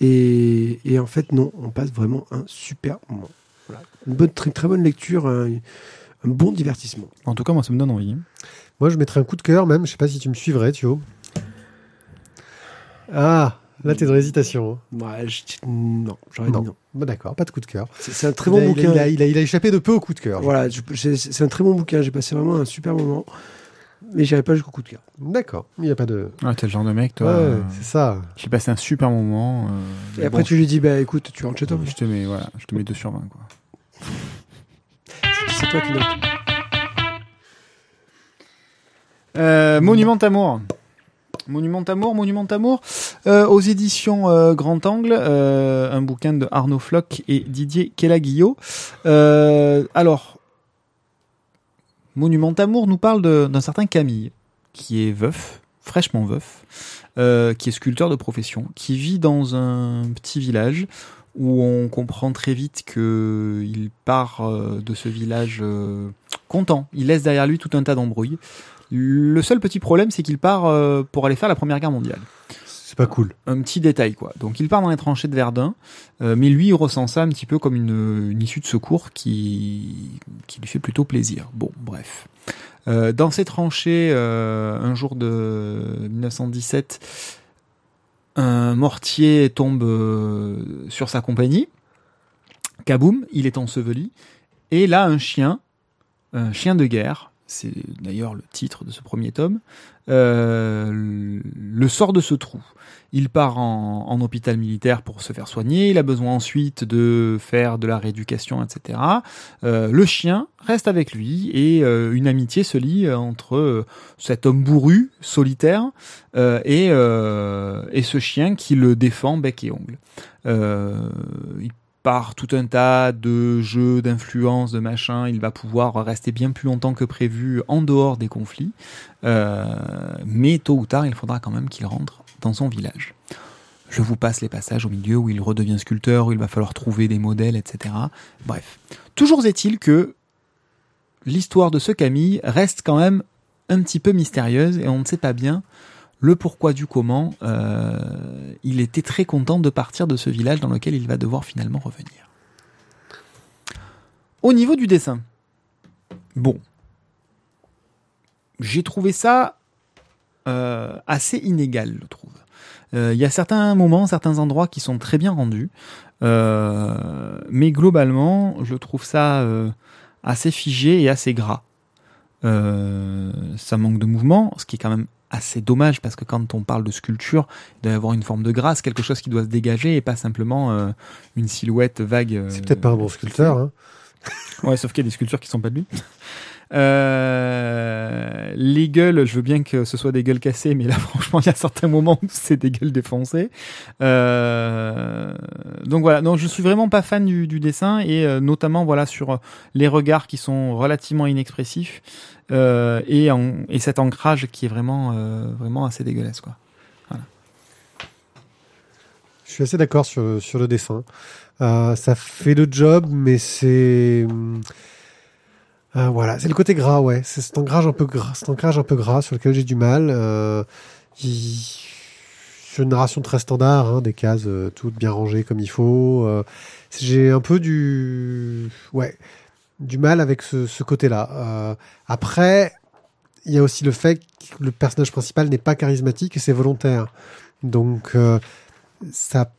Et, et en fait, non, on passe vraiment un super moment. Voilà. Une bonne, très, très bonne lecture, un, un bon divertissement. En tout cas, moi, ça me donne envie. Moi, je mettrais un coup de cœur même. Je sais pas si tu me suivrais, Thio. Ah, Là, t'es dans l'hésitation. hein. Ouais, je dis- non, j'aurais dit Non. Bon, d'accord, pas de coup de cœur. C'est un très Il bon a- il a- bouquin. Il a, il a- il a échappé de peu au coup de cœur. Voilà, c'est un très bon bouquin. J'ai passé vraiment un super moment. Mais j'irai pas jusqu'au coup de cœur. D'accord, il n'y a pas de. Ah, t'es le genre de mec, toi. Ouais, euh, c'est ça. J'ai passé un super moment. euh, Et après, bon, tu lui dis, bah écoute, tu rentres chez toi. je te mets, voilà, je te mets 2 sur 20, quoi. C'est toi qui notes. Euh, Monument d'amour. Monument d'amour, Monument d'amour, euh, aux éditions euh, Grand Angle, euh, un bouquin de Arnaud Floch et Didier Kelaguillot. Euh, alors, Monument d'amour nous parle d'un certain Camille, qui est veuf, fraîchement veuf, qui est sculpteur de profession, qui vit dans un petit village où on comprend très vite que il part de ce village content. Il laisse derrière lui tout un tas d'embrouilles. Le seul petit problème, c'est qu'il part euh, pour aller faire la Première Guerre mondiale. C'est pas cool. Un petit détail, quoi. Donc il part dans les tranchées de Verdun, euh, mais lui, il ressent ça un petit peu comme une, une issue de secours qui, qui lui fait plutôt plaisir. Bon, bref. Euh, dans ces tranchées, un jour de 1917, un mortier tombe sur sa compagnie. Kaboum, il est enseveli. Et là, un chien, chien de guerre, c'est d'ailleurs le titre de ce premier tome, euh, le sort de ce trou. Il part en, hôpital militaire pour se faire soigner, il a besoin ensuite de faire de la rééducation, etc. Euh, le chien reste avec lui et euh, une amitié se lie entre cet homme bourru, solitaire, et, et ce chien qui le défend bec et ongle. Par tout un tas de jeux, d'influences, de machins, il va pouvoir rester bien plus longtemps que prévu en dehors des conflits. Euh, mais tôt ou tard, il faudra quand même qu'il rentre dans son village. Je vous passe les passages au milieu où il redevient sculpteur, où il va falloir trouver des modèles, etc. Bref. Toujours est-il que l'histoire de ce Camille reste quand même un petit peu mystérieuse et on ne sait pas bien le pourquoi du comment. Euh, il était très content de partir de ce village dans lequel il va devoir finalement revenir. Au niveau du dessin, bon, j'ai trouvé ça euh, assez inégal, je trouve. Euh, Il y a certains moments, certains endroits qui sont très bien rendus, mais globalement, je trouve ça assez figé et assez gras. Ça manque de mouvement, ce qui est quand même assez dommage parce que quand on parle de sculpture, il doit y avoir une forme de grâce, quelque chose qui doit se dégager et pas simplement euh, une silhouette vague. euh, C'est peut-être pas un bon sculpteur. Hein. Ouais, sauf qu'il y a des sculptures qui sont pas de lui. Euh, les gueules, je veux bien que ce soit des gueules cassées, mais là, franchement, il y a certains moments où c'est des gueules défoncées. Euh, donc voilà, donc je suis vraiment pas fan du, dessin et euh, notamment voilà sur les regards qui sont relativement inexpressifs et, cet ancrage qui est vraiment vraiment assez dégueulasse quoi. Je suis assez d'accord sur, sur le dessin. Ça fait le job, mais c'est. Euh, voilà, c'est le côté gras, ouais. C'est cet ancrage un peu gras, cet un peu gras sur lequel j'ai du mal. Euh, C'est une narration très standard, hein, des cases euh, toutes bien rangées comme il faut. Euh, j'ai un peu du, ouais, du mal avec ce, ce côté-là. Euh, après, il y a aussi le fait que le personnage principal n'est pas charismatique et c'est volontaire. Donc, euh, ça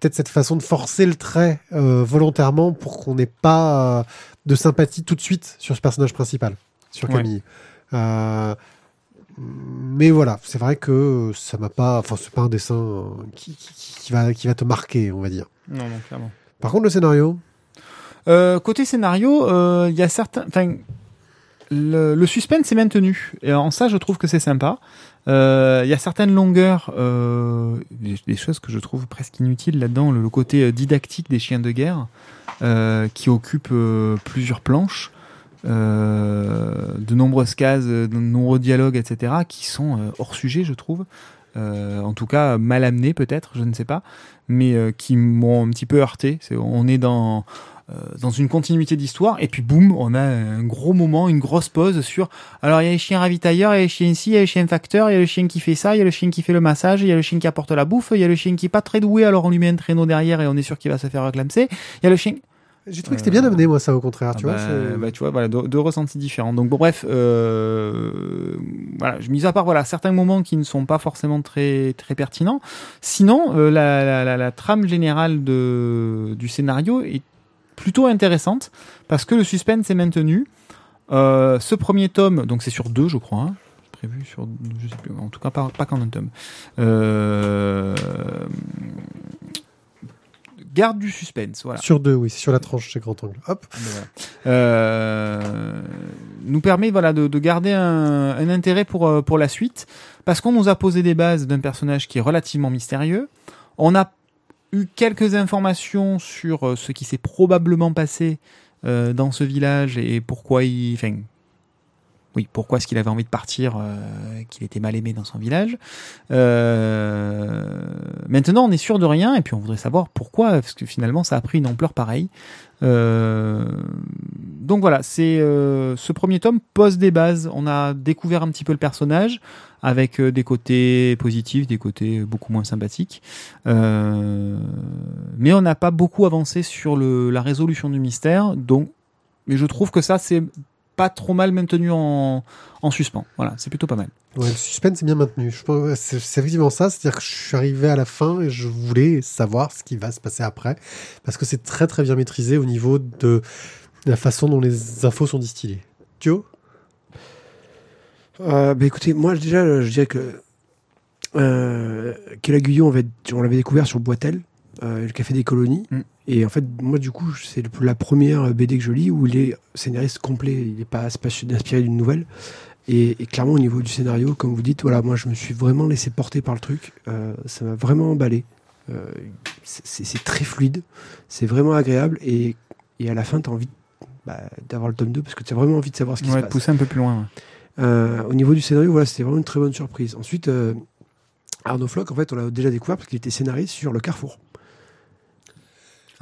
peut-être cette façon de forcer le trait euh, volontairement pour qu'on n'ait pas euh, de sympathie tout de suite sur ce personnage principal, sur Ouais. Camille. Euh, mais voilà, c'est vrai que ça m'a pas, enfin c'est pas un dessin qui, qui- qui va qui va te marquer, on va dire. Non, non, clairement. Par contre, le scénario, côté scénario, il y a certains, enfin, le, le suspense est maintenu. Et en ça, je trouve que c'est sympa. Euh, Il y a certaines longueurs, euh, des, choses que je trouve presque inutiles là-dedans. Le, côté euh, didactique des chiens de guerre, euh, qui occupe euh, plusieurs planches, de nombreuses cases, de nombreux dialogues, etc., qui sont hors sujet, je trouve. Euh, en tout cas, mal amenés peut-être, je ne sais pas, mais euh, qui m'ont un petit peu heurté. On est dans euh, dans une continuité d'histoire et puis boum on a un gros moment une grosse pause sur alors il y a les chiens ravitailleurs il y a les chiens ici il y a les chiens facteurs il y a le chien qui fait ça il y a le chien qui fait le massage il y a le chien qui apporte la bouffe il y a le chien qui est pas très doué alors on lui met un traîneau derrière et on est sûr qu'il va se faire reclamser il y a le chien J'ai trouvé que c'était bien amené, moi, ça, au contraire. Ah tu vois, bah, c'est- bah, tu vois, voilà, deux, deux ressentis différents. Donc bon, bref, euh, voilà, je mise à part voilà certains moments qui ne sont pas forcément très très pertinents. Sinon, euh, la, la, la, la trame générale de du scénario est plutôt intéressante parce que le suspense est maintenu. Euh, ce premier tome, donc c'est sur deux, je crois. hein, prévu sur, je sais plus, en tout cas pas, pas qu'en un tome. Euh, garde du suspense, voilà. Sur deux, oui, sur la tranche chez Grand Angle. Hop. Euh, nous permet voilà de, de garder un, un intérêt pour euh, pour la suite parce qu'on nous a posé des bases d'un personnage qui est relativement mystérieux. On a eu quelques informations sur euh, ce qui s'est probablement passé euh, dans ce village et pourquoi il, enfin, oui, pourquoi est-ce qu'il avait envie de partir, euh, qu'il était mal aimé dans son village. Euh, maintenant, on est sûr de rien et puis on voudrait savoir pourquoi, parce que finalement, ça a pris une ampleur pareille. Euh, donc voilà, c'est euh, ce premier tome pose des bases. On a découvert un petit peu le personnage avec euh, des côtés positifs, des côtés beaucoup moins sympathiques. Euh, mais on n'a pas beaucoup avancé sur le, la résolution du mystère. Donc, mais je trouve que ça c'est pas trop mal maintenu en, en suspens. Voilà, c'est plutôt pas mal. Ouais, le suspense est bien maintenu. Je pense, c'est, effectivement ça. C'est-à-dire que je suis arrivé à la fin et je voulais savoir ce qui va se passer après. Parce que c'est très très bien maîtrisé au niveau de la façon dont les infos sont distillées. Thio? Euh, bah écoutez, moi déjà, je dirais que euh, Kéla Guyot, on, va être- on l'avait découvert sur Boitel, euh, le Café des Colonies. Mm. Et en fait, moi, du coup, c'est la première BD que je lis où il est scénariste complet. Il n'est pas, pas inspiré d'une nouvelle. Et, et clairement, au niveau du scénario, comme vous dites, voilà, moi, je me suis vraiment laissé porter par le truc. Euh, ça m'a vraiment emballé. Euh, c'est- très fluide, c'est vraiment agréable. Et, et à la fin, tu as envie bah, d'avoir le tome 2 parce que tu as vraiment envie de savoir ce qui On se va passe. pousser un peu plus loin. ouais. Euh, au niveau du scénario, voilà, c'était vraiment une très bonne surprise. Ensuite, Arnaud Floch, en fait, on l'a déjà découvert parce qu'il était scénariste sur Le Carrefour.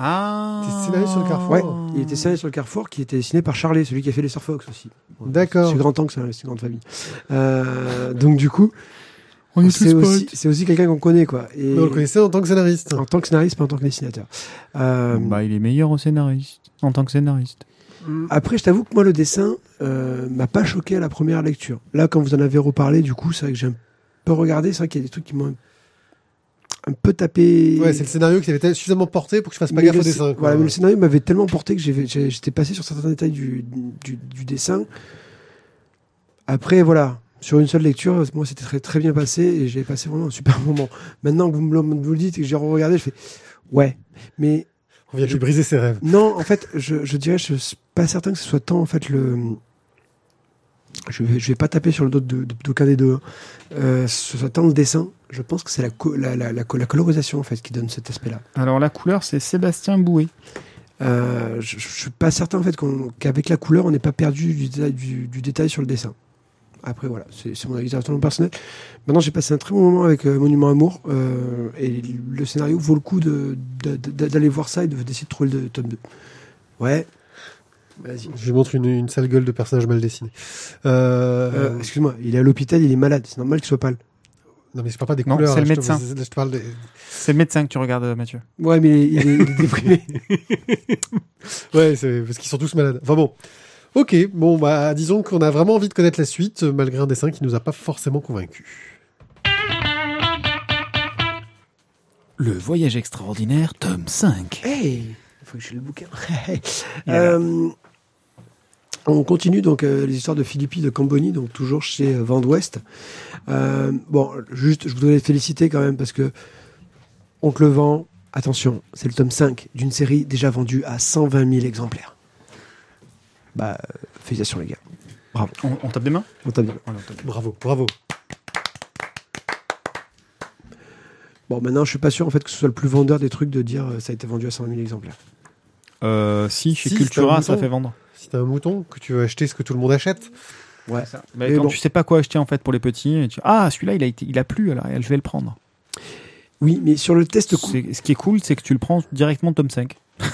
Ah. T'es scénariste sur le Carrefour Ouais, il était scénariste sur Le Carrefour qui était dessiné par Charlet, celui qui a fait les Surfox aussi. D'accord. C'est grand temps que c'est une grande famille. Euh, donc, du coup, On est c'est tous aussi, potes. c'est aussi quelqu'un qu'on connaît, quoi. Et Mais on le connaissait en tant que scénariste. en tant que scénariste, pas en tant que dessinateur. Euh, Bah, il est meilleur au scénariste, en tant que scénariste. Après, je t'avoue que moi, le dessin euh, m'a pas choqué à la première lecture. Là, quand vous en avez reparlé, du coup, c'est vrai que j'ai un peu regardé. C'est vrai qu'il y a des trucs qui m'ont un peu tapé. Ouais, c'est le scénario qui avait été suffisamment porté pour que je fasse pas Mais gaffe le au dessin. quoi. Voilà, mais le scénario m'avait tellement porté que j'étais passé sur certains détails du, du, du dessin. Après, voilà, sur une seule lecture, moi, c'était très, très bien passé et j'ai passé vraiment un super moment. Maintenant que vous me le, vous le dites et que j'ai regardé, je fais ouais. Mais On vient de lui briser ses rêves. non, en fait, je, je dirais, je suis pas certain que ce soit tant en fait le. Je vais, je vais pas taper sur le dos de- de- d'aucun des deux. hein. Euh, ce le dessin. Je pense que c'est la, co- la, la, la, co- la colorisation en fait qui donne cet aspect-là. Alors, la couleur, c'est Sébastien Bouet. Euh, je, je suis pas certain en fait qu'avec la couleur, on n'est pas perdu du détail, du, du détail sur le dessin. Après voilà, c'est mon avis personnel. Maintenant, j'ai passé un très bon moment avec euh, Monument Amour euh, et le scénario vaut le coup de- de- de- d'aller voir ça et de- d'essayer de trouver le tome 2. Ouais. Vas-y. Je lui montre une, une sale gueule de personnage mal dessiné. Euh, Euh, Excuse-moi, il est à l'hôpital, il est malade. C'est normal qu'il soit pâle. non, mais je parle pas des Non, couleurs. c'est le là, je te- médecin. Je te parle des... C'est le médecin que tu regardes, Mathieu. Ouais, mais il est, il déprimé. Ouais, c'est parce qu'ils sont tous malades. Enfin bon. Ok, bon, bah, disons qu'on a vraiment envie de connaître la suite, euh, malgré un dessin qui nous a pas forcément convaincus. Le voyage extraordinaire, tome 5. hey, il faut que j'ai le bouquin. Euh, on continue donc euh, les histoires de Philippi de Camboni, donc toujours chez euh, Vent d'Ouest. Euh, bon, juste, je voudrais les féliciter quand même parce que Oncle Vent, attention, c'est le tome 5 d'une série déjà vendue à 120 000 exemplaires. Bah, euh, félicitations les gars. On, on tape des mains? On t'a bien. Bravo, bravo. Bon, maintenant, je suis pas sûr en fait que ce soit le plus vendeur des trucs de dire euh, ça a été vendu à 120 000 exemplaires. euh, Si, chez Si, Cultura, c'est un ça fait vendre. Si t'as un mouton, que tu veux acheter ce que tout le monde achète, Ouais. Mais Mais quand bon. tu sais pas quoi acheter en fait pour les petits, et tu... ah celui-là il a été, il a plu alors je vais le prendre. Oui, mais sur le test Ce qui est cool, c'est que tu le prends directement tome 5.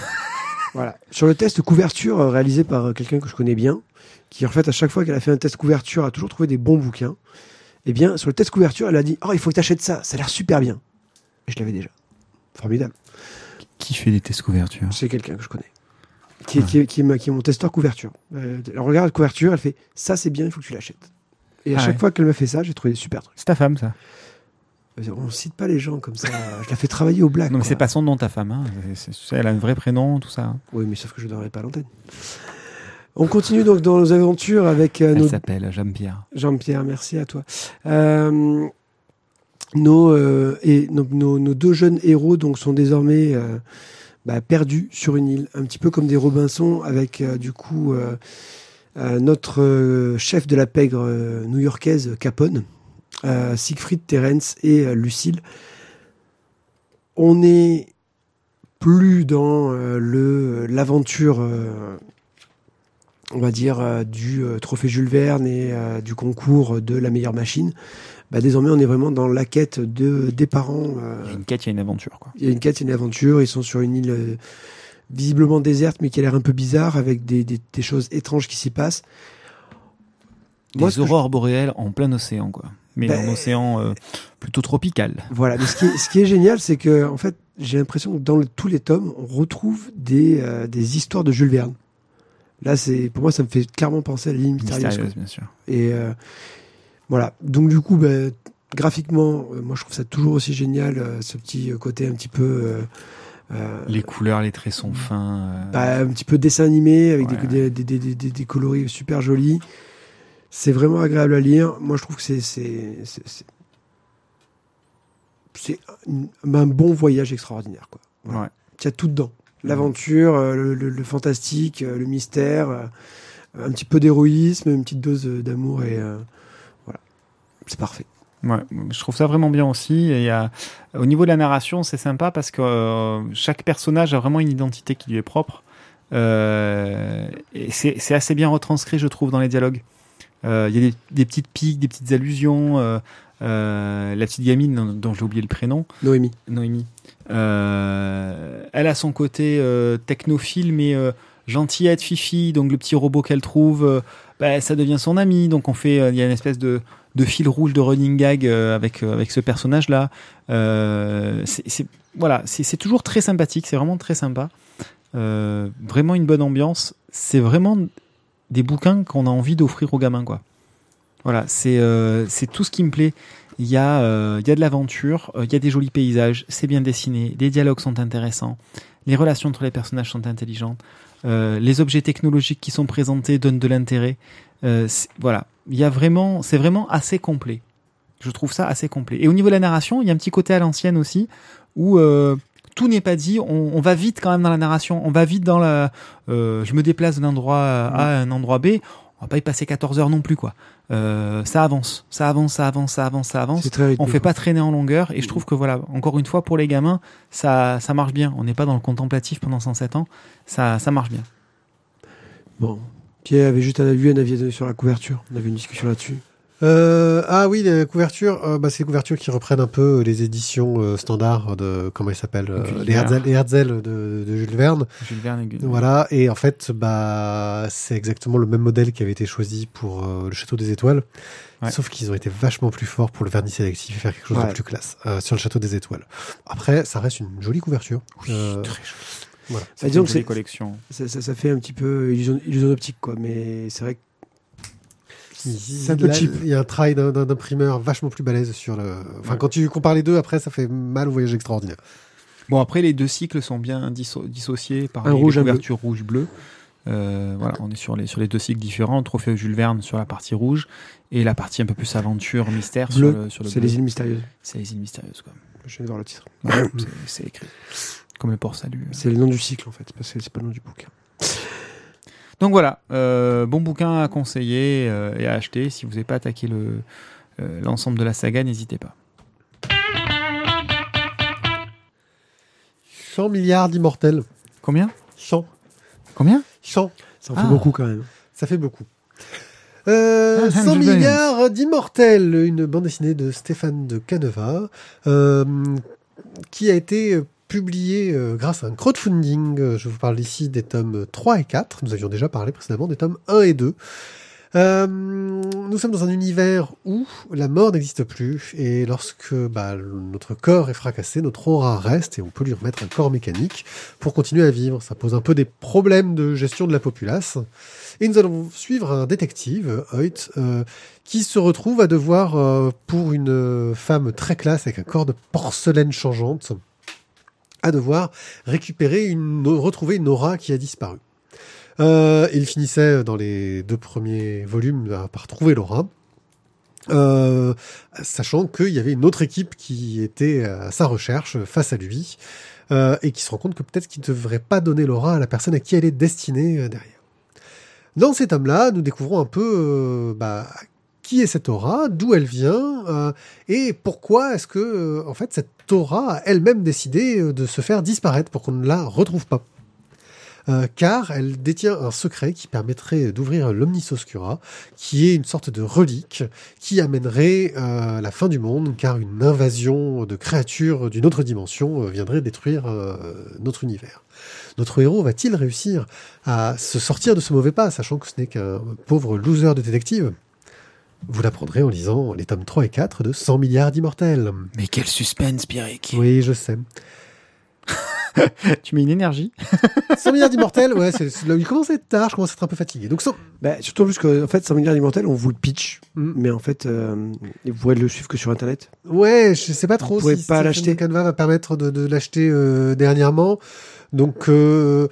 Voilà. Sur le test couverture euh, réalisé par euh, quelqu'un que je connais bien, qui en fait à chaque fois qu'elle a fait un test couverture a toujours trouvé des bons bouquins, eh bien sur le test couverture elle a dit oh il faut que tu achètes ça, ça a l'air super bien. Et je l'avais déjà. Formidable. Qui fait des tests couverture? C'est quelqu'un que je connais. Qui est, qui est, qui est qui est mon testeur couverture. Euh, elle regarde la couverture, elle fait ça c'est bien, il faut que tu l'achètes. Et à Ah chaque ouais. fois qu'elle me fait ça, j'ai trouvé des super trucs. C'est ta femme, ça. Euh, On cite pas les gens comme ça. je la fais travailler au black. Non, mais c'est pas son nom, ta femme. Hein. Elle a un vrai prénom, tout ça. hein. Oui, mais sauf que je ne donnerai pas l'antenne. On continue donc dans nos aventures avec euh, Elle s'appelle Jean-Pierre. Jean-Pierre, merci à toi. Euh, nos, euh, et nos, nos- nos deux jeunes héros donc sont désormais bah, perdus sur une île, un petit peu comme des Robinson, avec euh, du coup euh, euh, notre chef de la pègre new-yorkaise Capone, Siegfried Terence et Lucille. On est plus dans le l'aventure on va dire, du trophée Jules Verne et du concours de la meilleure machine, bah, désormais on est vraiment dans la quête de, des parents. euh, Il y a une quête, il y a une aventure. Quoi. il y a une quête, il y a une aventure, ils sont sur une île euh, visiblement déserte mais qui a l'air un peu bizarre avec des, des- des choses étranges qui s'y passent. Des je- aurores boréales en plein océan, quoi. Mais Ben, un océan euh, plutôt tropical. Voilà, mais ce qui est, ce qui est génial, c'est que en fait, j'ai l'impression que dans le- tous les tomes, on retrouve des, euh, des histoires de Jules Verne. Là, c'est pour moi, ça me fait clairement penser à l'île. Mystérieuse, bien sûr. Et euh, voilà. Donc du coup, ben, graphiquement, euh, moi je trouve ça toujours aussi génial, euh, ce petit côté un petit peu, euh, Les couleurs, les traits sont fins. bah, un petit peu dessin animé avec Ouais, des, des, des, des, des- des coloris super jolis. C'est vraiment agréable à lire. Moi, je trouve que c'est c'est un, un bon voyage extraordinaire. Quoi. Voilà. Ouais. Il y a tout dedans. L'aventure, euh, le, le- le fantastique, le mystère, un petit peu d'héroïsme, une petite dose d'amour et. C'est parfait. Ouais, je trouve ça vraiment bien aussi. Et au niveau de la narration, c'est sympa parce que euh, chaque personnage a vraiment une identité qui lui est propre. Euh, et c'est assez bien retranscrit, je trouve, dans les dialogues. Euh, Il y a des, des petites piques, des petites allusions. la petite gamine dont, dont j'ai oublié le prénom, Noémie. Noémie. Elle a son côté technophile, mais gentillette, fifi. Donc le petit robot qu'elle trouve, bah, ça devient son ami. Donc on fait, il y a une espèce de, de fil rouge de running gag euh, avec euh, avec ce personnage-là. Euh, c'est voilà, c'est toujours très sympathique. C'est vraiment très sympa. Vraiment une bonne ambiance. C'est vraiment des bouquins qu'on a envie d'offrir aux gamins, quoi. Voilà, c'est tout ce qui me plaît. Il y a, il y a de l'aventure, il y a des jolis paysages, c'est bien dessiné, les dialogues sont intéressants, les relations entre les personnages sont intelligentes, les objets technologiques qui sont présentés donnent de l'intérêt. Voilà, il y a vraiment, c'est vraiment assez complet. Je trouve ça assez complet. Et au niveau de la narration, il y a un petit côté à l'ancienne aussi, où euh, tout n'est pas dit. On, on va vite quand même dans la narration. On va vite dans la. euh, je me déplace d'un endroit A à un endroit B. On va pas y passer 14 heures non plus, quoi. Euh, ça avance, ça avance, ça avance, ça avance, ça avance. Très rythmé, On fait pas traîner en longueur et je trouve que voilà, encore une fois pour les gamins, ça ça marche bien. On n'est pas dans le contemplatif pendant 107 ans, ça ça marche bien. Bon. Pierre avait juste un avis, un avis sur la couverture. On avait une discussion là-dessus. Euh, ah oui, les couvertures, euh, bah, c'est les couvertures qui reprennent un peu les éditions euh, standards de comment il s'appelle, euh, les Herzl, les Herzl de, de Jules Verne. Jules Verne et Voilà, et en fait, bah, c'est exactement le même modèle qui avait été choisi pour euh, le Château des Étoiles, Ouais. sauf qu'ils ont été vachement plus forts pour le vernis sélectif et faire quelque chose Ouais. de plus classe euh, sur le Château des Étoiles. Après, ça reste une jolie couverture. Euh, Très joli. Voilà. Ça fait disons une que jolie c'est- collection. Ça, ça, ça fait un petit peu illusion, illusion optique, quoi. Mais c'est vrai que C'est un peu cheap. Il y a un travail d'un- imprimeur vachement plus balèze sur le. Enfin, Ouais. quand tu compares les deux, après, ça fait mal au voyage extraordinaire. Bon après les deux cycles sont bien disso- dissociés par Un les rouge, un couvertures rouge bleu. Euh, voilà, on est sur les sur les deux cycles différents. Trophée Jules Verne sur la partie rouge et la partie un peu plus aventure mystère Bleu, sur le sur le c'est bleu. les îles mystérieuses. C'est les îles mystérieuses quoi. Je viens de voir le titre. Ouais, c'est écrit comme le port salut. C'est le nom du cycle, en fait, parce que c'est pas le nom du bouquin. Donc voilà, euh, bon bouquin à conseiller euh, et à acheter. Si vous n'avez pas attaqué le, euh, l'ensemble de la saga, n'hésitez pas. 100 milliards d'immortels. Combien? 100. Combien? 100. Ça en fait Ah. beaucoup, quand même. Ça fait beaucoup. Euh, Ah, 100 James Joyce. milliards d'immortels, une bande dessinée de Stéphane de Caneva, euh, qui a été publiée euh, grâce à un crowdfunding. Euh, Je vous parle ici des tomes 3 et 4. Nous avions déjà parlé précédemment des tomes 1 et 2. Euh, nous sommes dans un univers où la mort n'existe plus et lorsque bah, notre corps est fracassé, notre aura reste et on peut lui remettre un corps mécanique pour continuer à vivre. Ça pose un peu des problèmes de gestion de la populace. Et nous allons suivre un détective, Hoyt, qui se retrouve à devoir, pour une femme très classe avec un corps de porcelaine changeante, devoir récupérer une, retrouver une aura qui a disparu. Euh, il finissait dans les deux premiers volumes par trouver l'aura. Euh, sachant qu'il y avait une autre équipe qui était à sa recherche face à lui euh, et qui se rend compte que peut-être qu'il ne devrait pas donner l'aura à la personne à qui elle est destinée derrière. Dans cet homme-là, nous découvrons un peu bah, qui est cette aura, d'où elle vient euh, et pourquoi est-ce que en fait cette aura a elle-même décidé de se faire disparaître pour qu'on ne la retrouve pas. Euh, car elle détient un secret qui permettrait d'ouvrir l'Omnis Oscura, qui est une sorte de relique qui amènerait euh, la fin du monde, car une invasion de créatures d'une autre dimension euh, viendrait détruire notre univers. Notre héros va-t-il réussir à se sortir de ce mauvais pas, sachant que ce n'est qu'un pauvre loser de détective? Vous l'apprendrez en lisant les tomes 3 et 4 de 100 milliards d'immortels. Mais quel suspense, Pierrick Oui, je sais. tu mets une énergie. 100 milliards d'immortels, ouais, c'est, c'est là où il commence à être tard, je commence à être un peu fatigué. Donc, 100... Bah, surtout plus que, en fait, 100 milliards d'immortels, on vous le pitch, Mm. mais en fait, euh, vous pourrez le suivre que sur Internet. ouais, je sais pas trop Vous pouvez si pas l'acheter. Canva va permettre de, de l'acheter euh, dernièrement. Donc, euh,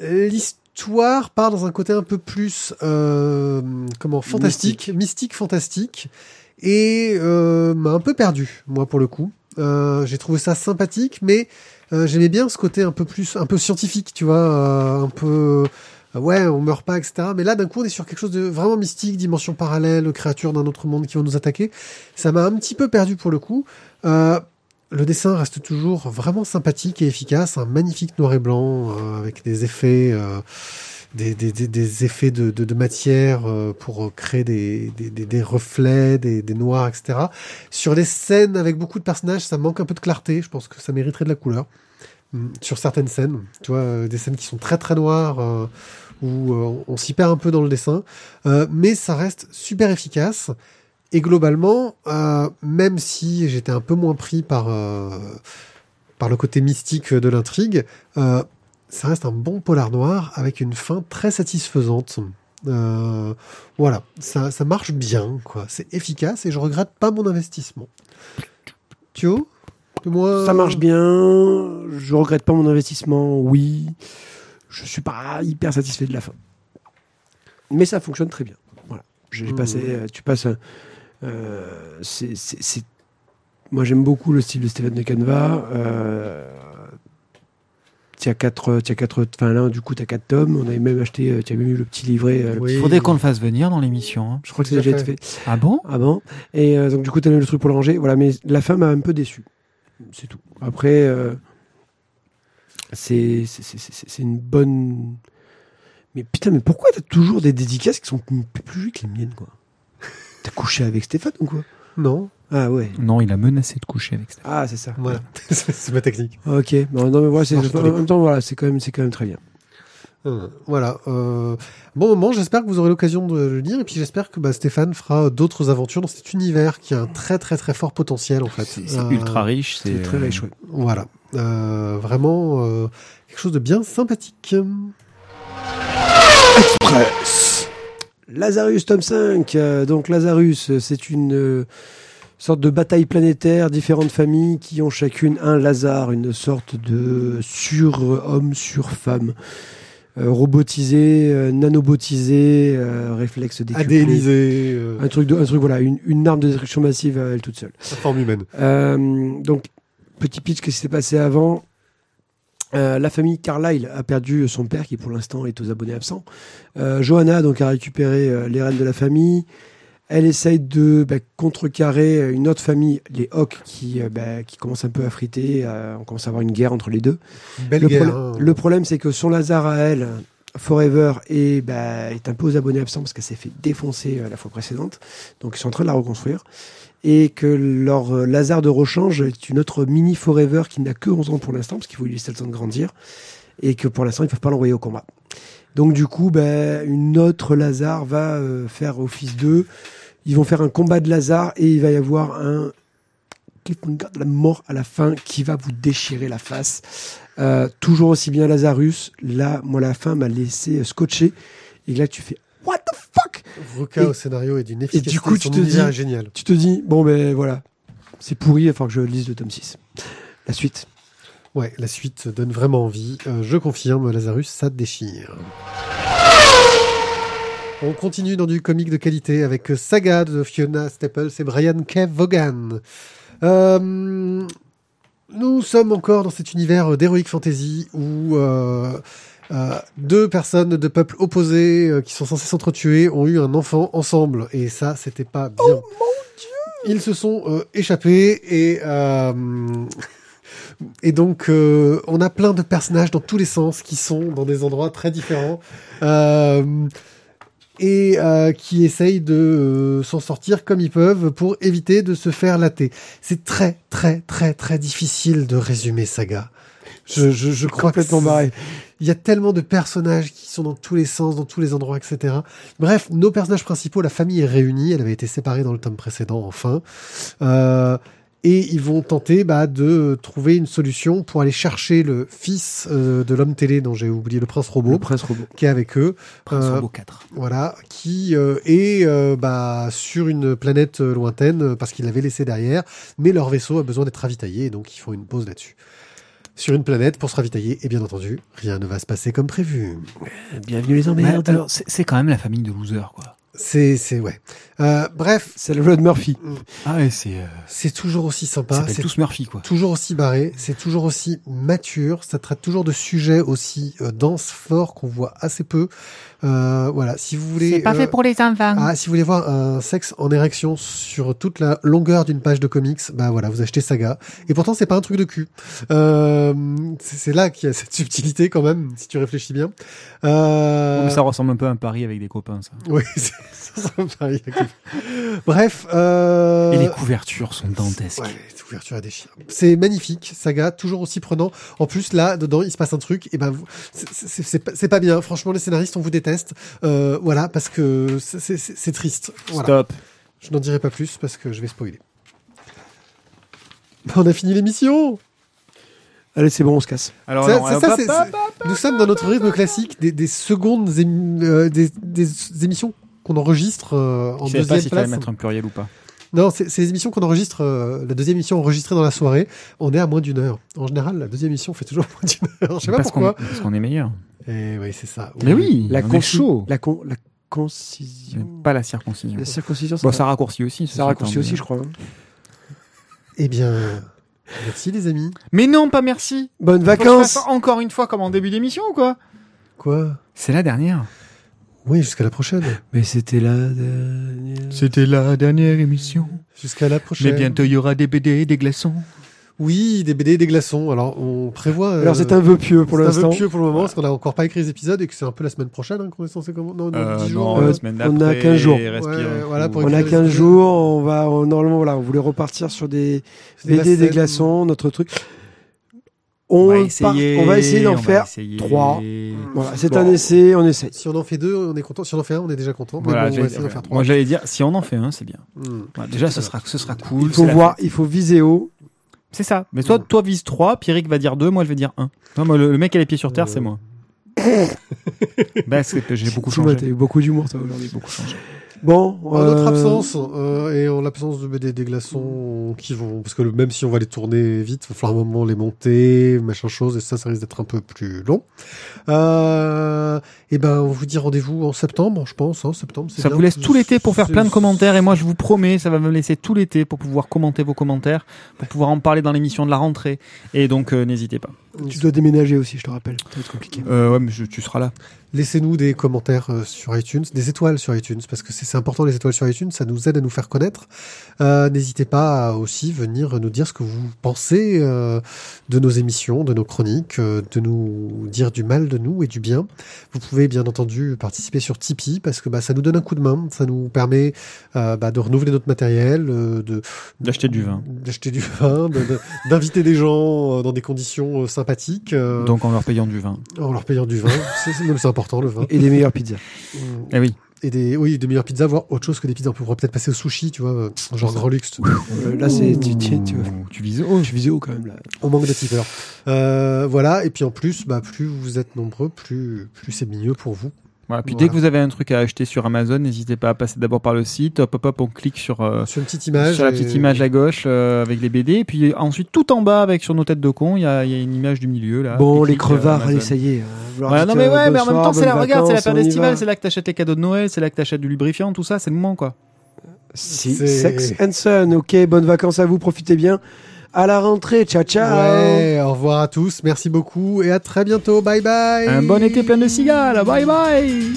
l'histoire part dans un côté un peu plus, euh, comment, fantastique, mystique, fantastique, et euh, m'a un peu perdu, moi, pour le coup. Euh, j'ai trouvé ça sympathique, mais euh, j'aimais bien ce côté un peu plus, un peu scientifique, tu vois, euh, un peu, euh, ouais, on meurt pas, etc. Mais là, d'un coup, on est sur quelque chose de vraiment mystique, dimension parallèle, créatures d'un autre monde qui vont nous attaquer. Ça m'a un petit peu perdu pour le coup. Euh, le dessin reste toujours vraiment sympathique et efficace, un magnifique noir et blanc euh, avec des effets, euh, des, effets de, matière euh, pour créer des, reflets, des, noirs, etc. Sur les scènes avec beaucoup de personnages, ça manque un peu de clarté. Je pense que ça mériterait de la couleur. Mm, Sur certaines scènes, tu vois, des scènes qui sont très très noires, où on s'y perd un peu dans le dessin, mais ça reste super efficace. Et globalement, euh, même si j'étais un peu moins pris par euh, par le côté mystique de l'intrigue, euh, ça reste un bon polar noir avec une fin très satisfaisante. Voilà, ça, ça marche bien, quoi. C'est efficace et je regrette pas mon investissement. Thio, moi, Ça marche bien, je regrette pas mon investissement, oui. Je suis pas hyper satisfait de la fin. Mais ça fonctionne très bien. Voilà. J'ai Mhm. passé, tu passes, un- c'est, c'est- c'est- moi j'aime beaucoup le style de Stéphane de Canva. Euh, tu as quatre, enfin là du coup tu as quatre tomes. On avait même acheté, euh, tu as même eu le petit livret. euh, Oui. petit- Faudrait qu'on le fasse venir dans l'émission. hein. je crois que c'est déjà fait. été fait. Ah bon? Ah bon? Et euh, donc du coup, t'as le truc pour le ranger. Voilà, mais la fin m'a un peu déçu. C'est tout. Après, euh, c'est c'est- c'est- c'est- c'est une bonne. Mais putain, mais pourquoi t'as toujours des dédicaces qui sont plus plus jolies que les miennes, quoi? T'as couché avec Stéphane ou quoi? Non, Ah ouais. Non, il a menacé de coucher avec ça. Ah, c'est ça. voilà, c'est ma technique. Ok. Bon, non, mais voilà, en même temps, voilà, c'est quand même, c'est quand même très bien. Euh, Voilà. Euh, bon moment, j'espère que vous aurez l'occasion de le lire et puis j'espère que bah, Stéphane fera d'autres aventures dans cet univers qui a un très très très fort potentiel en fait. C'est c'est Euh, ultra riche. C'est C'est très riche, ouais. Voilà. Euh, vraiment euh, quelque chose de bien sympathique. Express. Lazarus tome 5. euh, donc Lazarus, c'est une euh, sorte de bataille planétaire, différentes familles qui ont chacune un Lazare, une sorte de sur-homme, sur-femme. Euh, robotisé, nanobotisé, réflexe décuplé. Un truc, de, un truc voilà, une, une arme de destruction massive à elle toute seule. la forme humaine. Donc, petit pitch, qu'est-ce qui s'est passé avant? Euh, la famille Carlyle a perdu son père, qui pour l'instant est aux abonnés absents. Euh, Johanna donc a récupéré euh, les rênes de la famille. Elle essaye de bah, contrecarrer euh, une autre famille, les Hawks, qui, bah, qui commence un peu à friter. euh, on commence à avoir une guerre entre les deux. Belle Le, guerre. problème- hein. le problème, c'est que son Lazare à elle, Forever, est, bah, est un peu aux abonnés absents parce qu'elle s'est fait défoncer la fois précédente. Donc ils sont en train de la reconstruire. Et que leur euh, Lazare de rechange est une autre mini Forever qui n'a que 11 ans pour l'instant, parce qu'il faut lui laisser le temps de grandir. Et que pour l'instant, ils ne peuvent pas l'envoyer au combat. Donc du coup, ben, une autre Lazare va euh, faire office d'eux. Ils vont faire un combat de Lazare et il va y avoir un cliffhanger de la mort à la fin qui va vous déchirer la face. Euh, toujours aussi bien Lazarus. Là, moi, la fin m'a laissé scotché. Et là, tu fais What the fuck? Ruka Et- au scénario est d'une efficacité. du coup, tu te dis- est génial. Tu te dis Bon, ben voilà, c'est pourri, il va falloir que je lise le tome 6. La suite. Ouais, la suite donne vraiment envie. Euh, je confirme, Lazarus, ça déchire. On continue dans du comique de qualité avec Saga de Fiona Staples et Brian K. Vaughan. Euh, nous sommes encore dans cet univers d'heroic fantasy où euh, euh, deux personnes de peuples opposés euh, qui sont censées s'entretuer ont eu un enfant ensemble et ça c'était pas bien. Ils se sont euh, échappés et euh, et donc on a plein de personnages dans tous les sens qui sont dans des endroits très différents. Euh, et qui essayent de s'en sortir comme ils peuvent pour éviter de se faire latter. C'est très très très très difficile de résumer Saga. Je, je, je crois que Complètement barré. il y a tellement de personnages qui sont dans tous les sens, dans tous les endroits, etc. Bref, nos personnages principaux, la famille est réunie. Elle avait été séparée dans le tome précédent, enfin. Euh, et ils vont tenter bah, de trouver une solution pour aller chercher le fils euh, de l'homme télé dont j'ai oublié le prince robot Le prince robot. qui est avec eux. Prince Euh, Robot 4. voilà, qui euh, est bah, sur une planète lointaine parce qu'ils l'avaient laissé derrière, mais leur vaisseau a besoin d'être ravitaillé, et donc ils font une pause là-dessus. Sur une planète pour se ravitailler, et bien entendu, rien ne va se passer comme prévu. Bienvenue les emmerdes. alors, c'est quand même la famille de losers, quoi. C'est, c'est ouais. Euh, bref, C'est le de Murphy. Ah ouais, c'est. euh, c'est toujours aussi sympa, c'est tous Murphy, quoi. toujours aussi barré, c'est toujours aussi mature, ça traite toujours de sujets aussi euh, denses, forts qu'on voit assez peu. Euh, voilà, si vous voulez. euh, les enfants. Ah, si vous voulez voir un sexe en érection sur toute la longueur d'une page de comics, bah voilà, vous achetez Saga. Et pourtant, c'est pas un truc de cul. Euh, c'est c'est là qu'il y a cette subtilité quand même, si tu réfléchis bien. Euh... Ça ressemble un peu à un pari avec des copains, ça. Oui, Bref. Euh... Et les couvertures sont dantesques. Ouais, à déchirer. C'est magnifique, Saga, toujours aussi prenant. En plus, là, dedans, il se passe un truc, et ben, c'est- pas- bien. Franchement, les scénaristes, on vous déteste. Euh, voilà, parce que c'est- triste. Voilà. Stop. Je n'en dirai pas plus parce que je vais spoiler. On a fini l'émission. Allez, c'est bon, on se casse. Alors, Ça- non, c'est alors, ça, Nous sommes dans notre rythme classique des, des secondes, émi- euh, des, des émissions qu'on enregistre euh, en deuxième pas s'il fallait place. mettre un pluriel ou pas. Non, c'est les émissions qu'on enregistre, euh, la deuxième émission enregistrée dans la soirée. On est à moins d'une heure. En général, la deuxième émission fait toujours moins d'une heure. Je sais pas parce pourquoi. parce qu'on est meilleur. Et oui, c'est ça. Mais oui, La on est chaud. La, con, la concision. Pas la circoncision. La circoncision, Bon, ça raccourcit aussi. ça raccourcit aussi, je crois. Eh bien, merci les amis. Mais non, pas merci. Bonnes vacances encore une fois comme en début d'émission ou quoi? Quoi? C'est la dernière. Oui, jusqu'à la prochaine. Mais c'était la dernière. C'était la dernière émission. Jusqu'à la prochaine. Mais bientôt il y aura des BD et des glaçons. Oui, des BD et des glaçons. Alors, on prévoit. euh, Alors c'est un vœu pieux pour c'est un l'instant. peu pieux pour le moment, parce qu'on a encore pas écrit les épisodes et que c'est un peu la semaine prochaine hein, qu'on est censé comment Non, non, Euh, 10 jours. non, euh, la semaine on a d'après, 15 jours. Ouais, voilà, pour On a écrire 15 les jours, on va on- normalement voilà, on voulait repartir sur des la BD des glaçons, notre truc. On va part- essayer. on va essayer d'en faire essayer. trois. Voilà, c'est Bon. un essai, on essaye. Si on en fait deux, on est content. Si on en fait un, on est déjà content. Mais Voilà, bon, on va essayer d'en faire trois. moi j'allais dire, si on en fait un, c'est bien. Hmm. Voilà, déjà, ce sera, ce sera cool. Il faut voir, il faut viser haut. C'est ça. Mais toi, toi vise 3, Pierrick va dire 2, moi je vais dire 1. Non, moi, le, le mec qui a les pieds sur terre, Euh. c'est moi. bah, c'est que j'ai beaucoup changé. T'as eu beaucoup d'humour toi aujourd'hui. Beaucoup changé. Bon, En notre euh, absence euh, et en l'absence de BD des glaçons qui vont parce que le- même si on va les tourner vite, il va falloir un moment les monter, machin chose et ça ça risque d'être un peu plus long. Euh, et ben on vous dit rendez-vous en septembre, je pense. Hein, septembre, c'est Ça bien. vous laisse tout l'été pour faire plein de commentaires et moi je vous promets, ça va me laisser tout l'été pour pouvoir commenter vos commentaires, pour pouvoir en parler dans l'émission de la rentrée. Et donc euh, n'hésitez pas. Tu dois déménager aussi, je te rappelle. Ça va être compliqué. Euh, ouais, mais je- tu seras là. Laissez-nous des commentaires euh, sur iTunes, des étoiles sur iTunes, parce que c'est c'est important les étoiles sur iTunes, ça nous aide à nous faire connaître. Euh, N'hésitez pas à aussi venir nous dire ce que vous pensez euh, de nos émissions, de nos chroniques, euh, de nous dire du mal de nous et du bien. Vous pouvez bien entendu participer sur Tipeee, parce que bah, ça nous donne un coup de main, ça nous permet euh, bah, de renouveler notre matériel, euh, de D'acheter du vin. d'acheter du vin, de- de- d'inviter des gens euh, dans des conditions euh, sympathiques euh, Donc en leur payant du vin. en leur payant du vin. c'est important, le vin. Et des meilleures pizzas. Mm. Eh oui. Et des, oui, des meilleures pizzas, voire autre chose que des pizzas. On pourrait peut-être passer au sushi, tu vois, euh, genre grand luxe. Euh, là, c'est tu, tu, tu, Ouh, tu vises haut. tu visais haut quand même là. On manque de tipeurs. Euh, voilà. Et puis en plus, bah, plus vous êtes nombreux, plus, plus c'est mieux pour vous. Voilà, puis Voilà. dès que vous avez un truc à acheter sur Amazon, n'hésitez pas à passer d'abord par le site. Hop, hop, hop, on clique sur, euh, Sur une petite image. sur la et- petite image à gauche euh, avec les BD. Et puis ensuite, tout en bas, avec sur nos têtes de con, il y a, il y a une image du milieu. Là, Bon, les euh, crevards, allez, ça y est. Ouais, dire non mais que ouais, mais en même temps, c'est la, regarde, c'est la période estivale, va. c'est là que t'achètes les cadeaux de Noël, c'est là que t'achètes du lubrifiant, tout ça, c'est le moment quoi. Si, Sex and Sun, ok, bonnes vacances à vous, profitez bien. À la rentrée, ciao ciao. Ouais, au revoir à tous. Merci beaucoup et à très bientôt. Bye bye. Un bon été plein de cigales, bye bye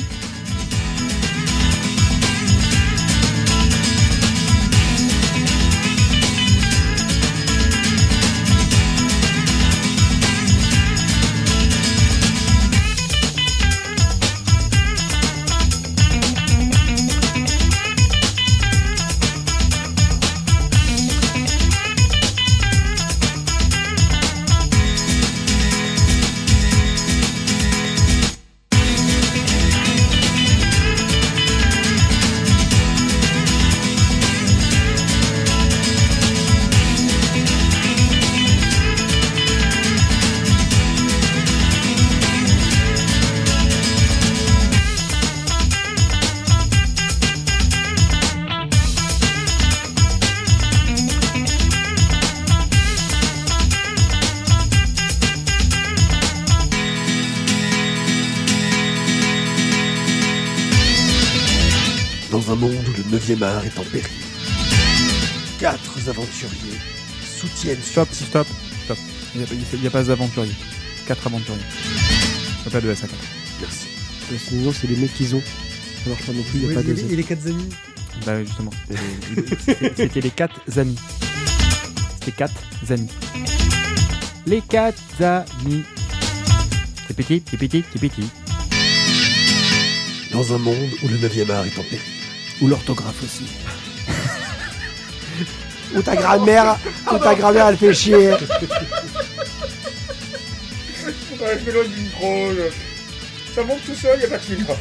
Stop, stop, stop. Il n'y a, pas- a pas d'aventuriers. Quatre aventuriers. Il n'y a pas de S à quatre. Merci. Sinon, c'est les mecs qu'ils ont. Ça marche pas non plus, il Oui, n'y a pas et, de. les- et les quatre amis. Bah oui, justement. C'était- les quatre amis. C'était quatre amis. Les quatre amis. C'est petit, c'est petit, c'est petit. Dans un monde où le 9e art est en péril, Ou l'orthographe aussi. Ou ta grand-mère, ou ta grand-mère, elle fait chier. Ça monte tout seul, y a pas de filtre.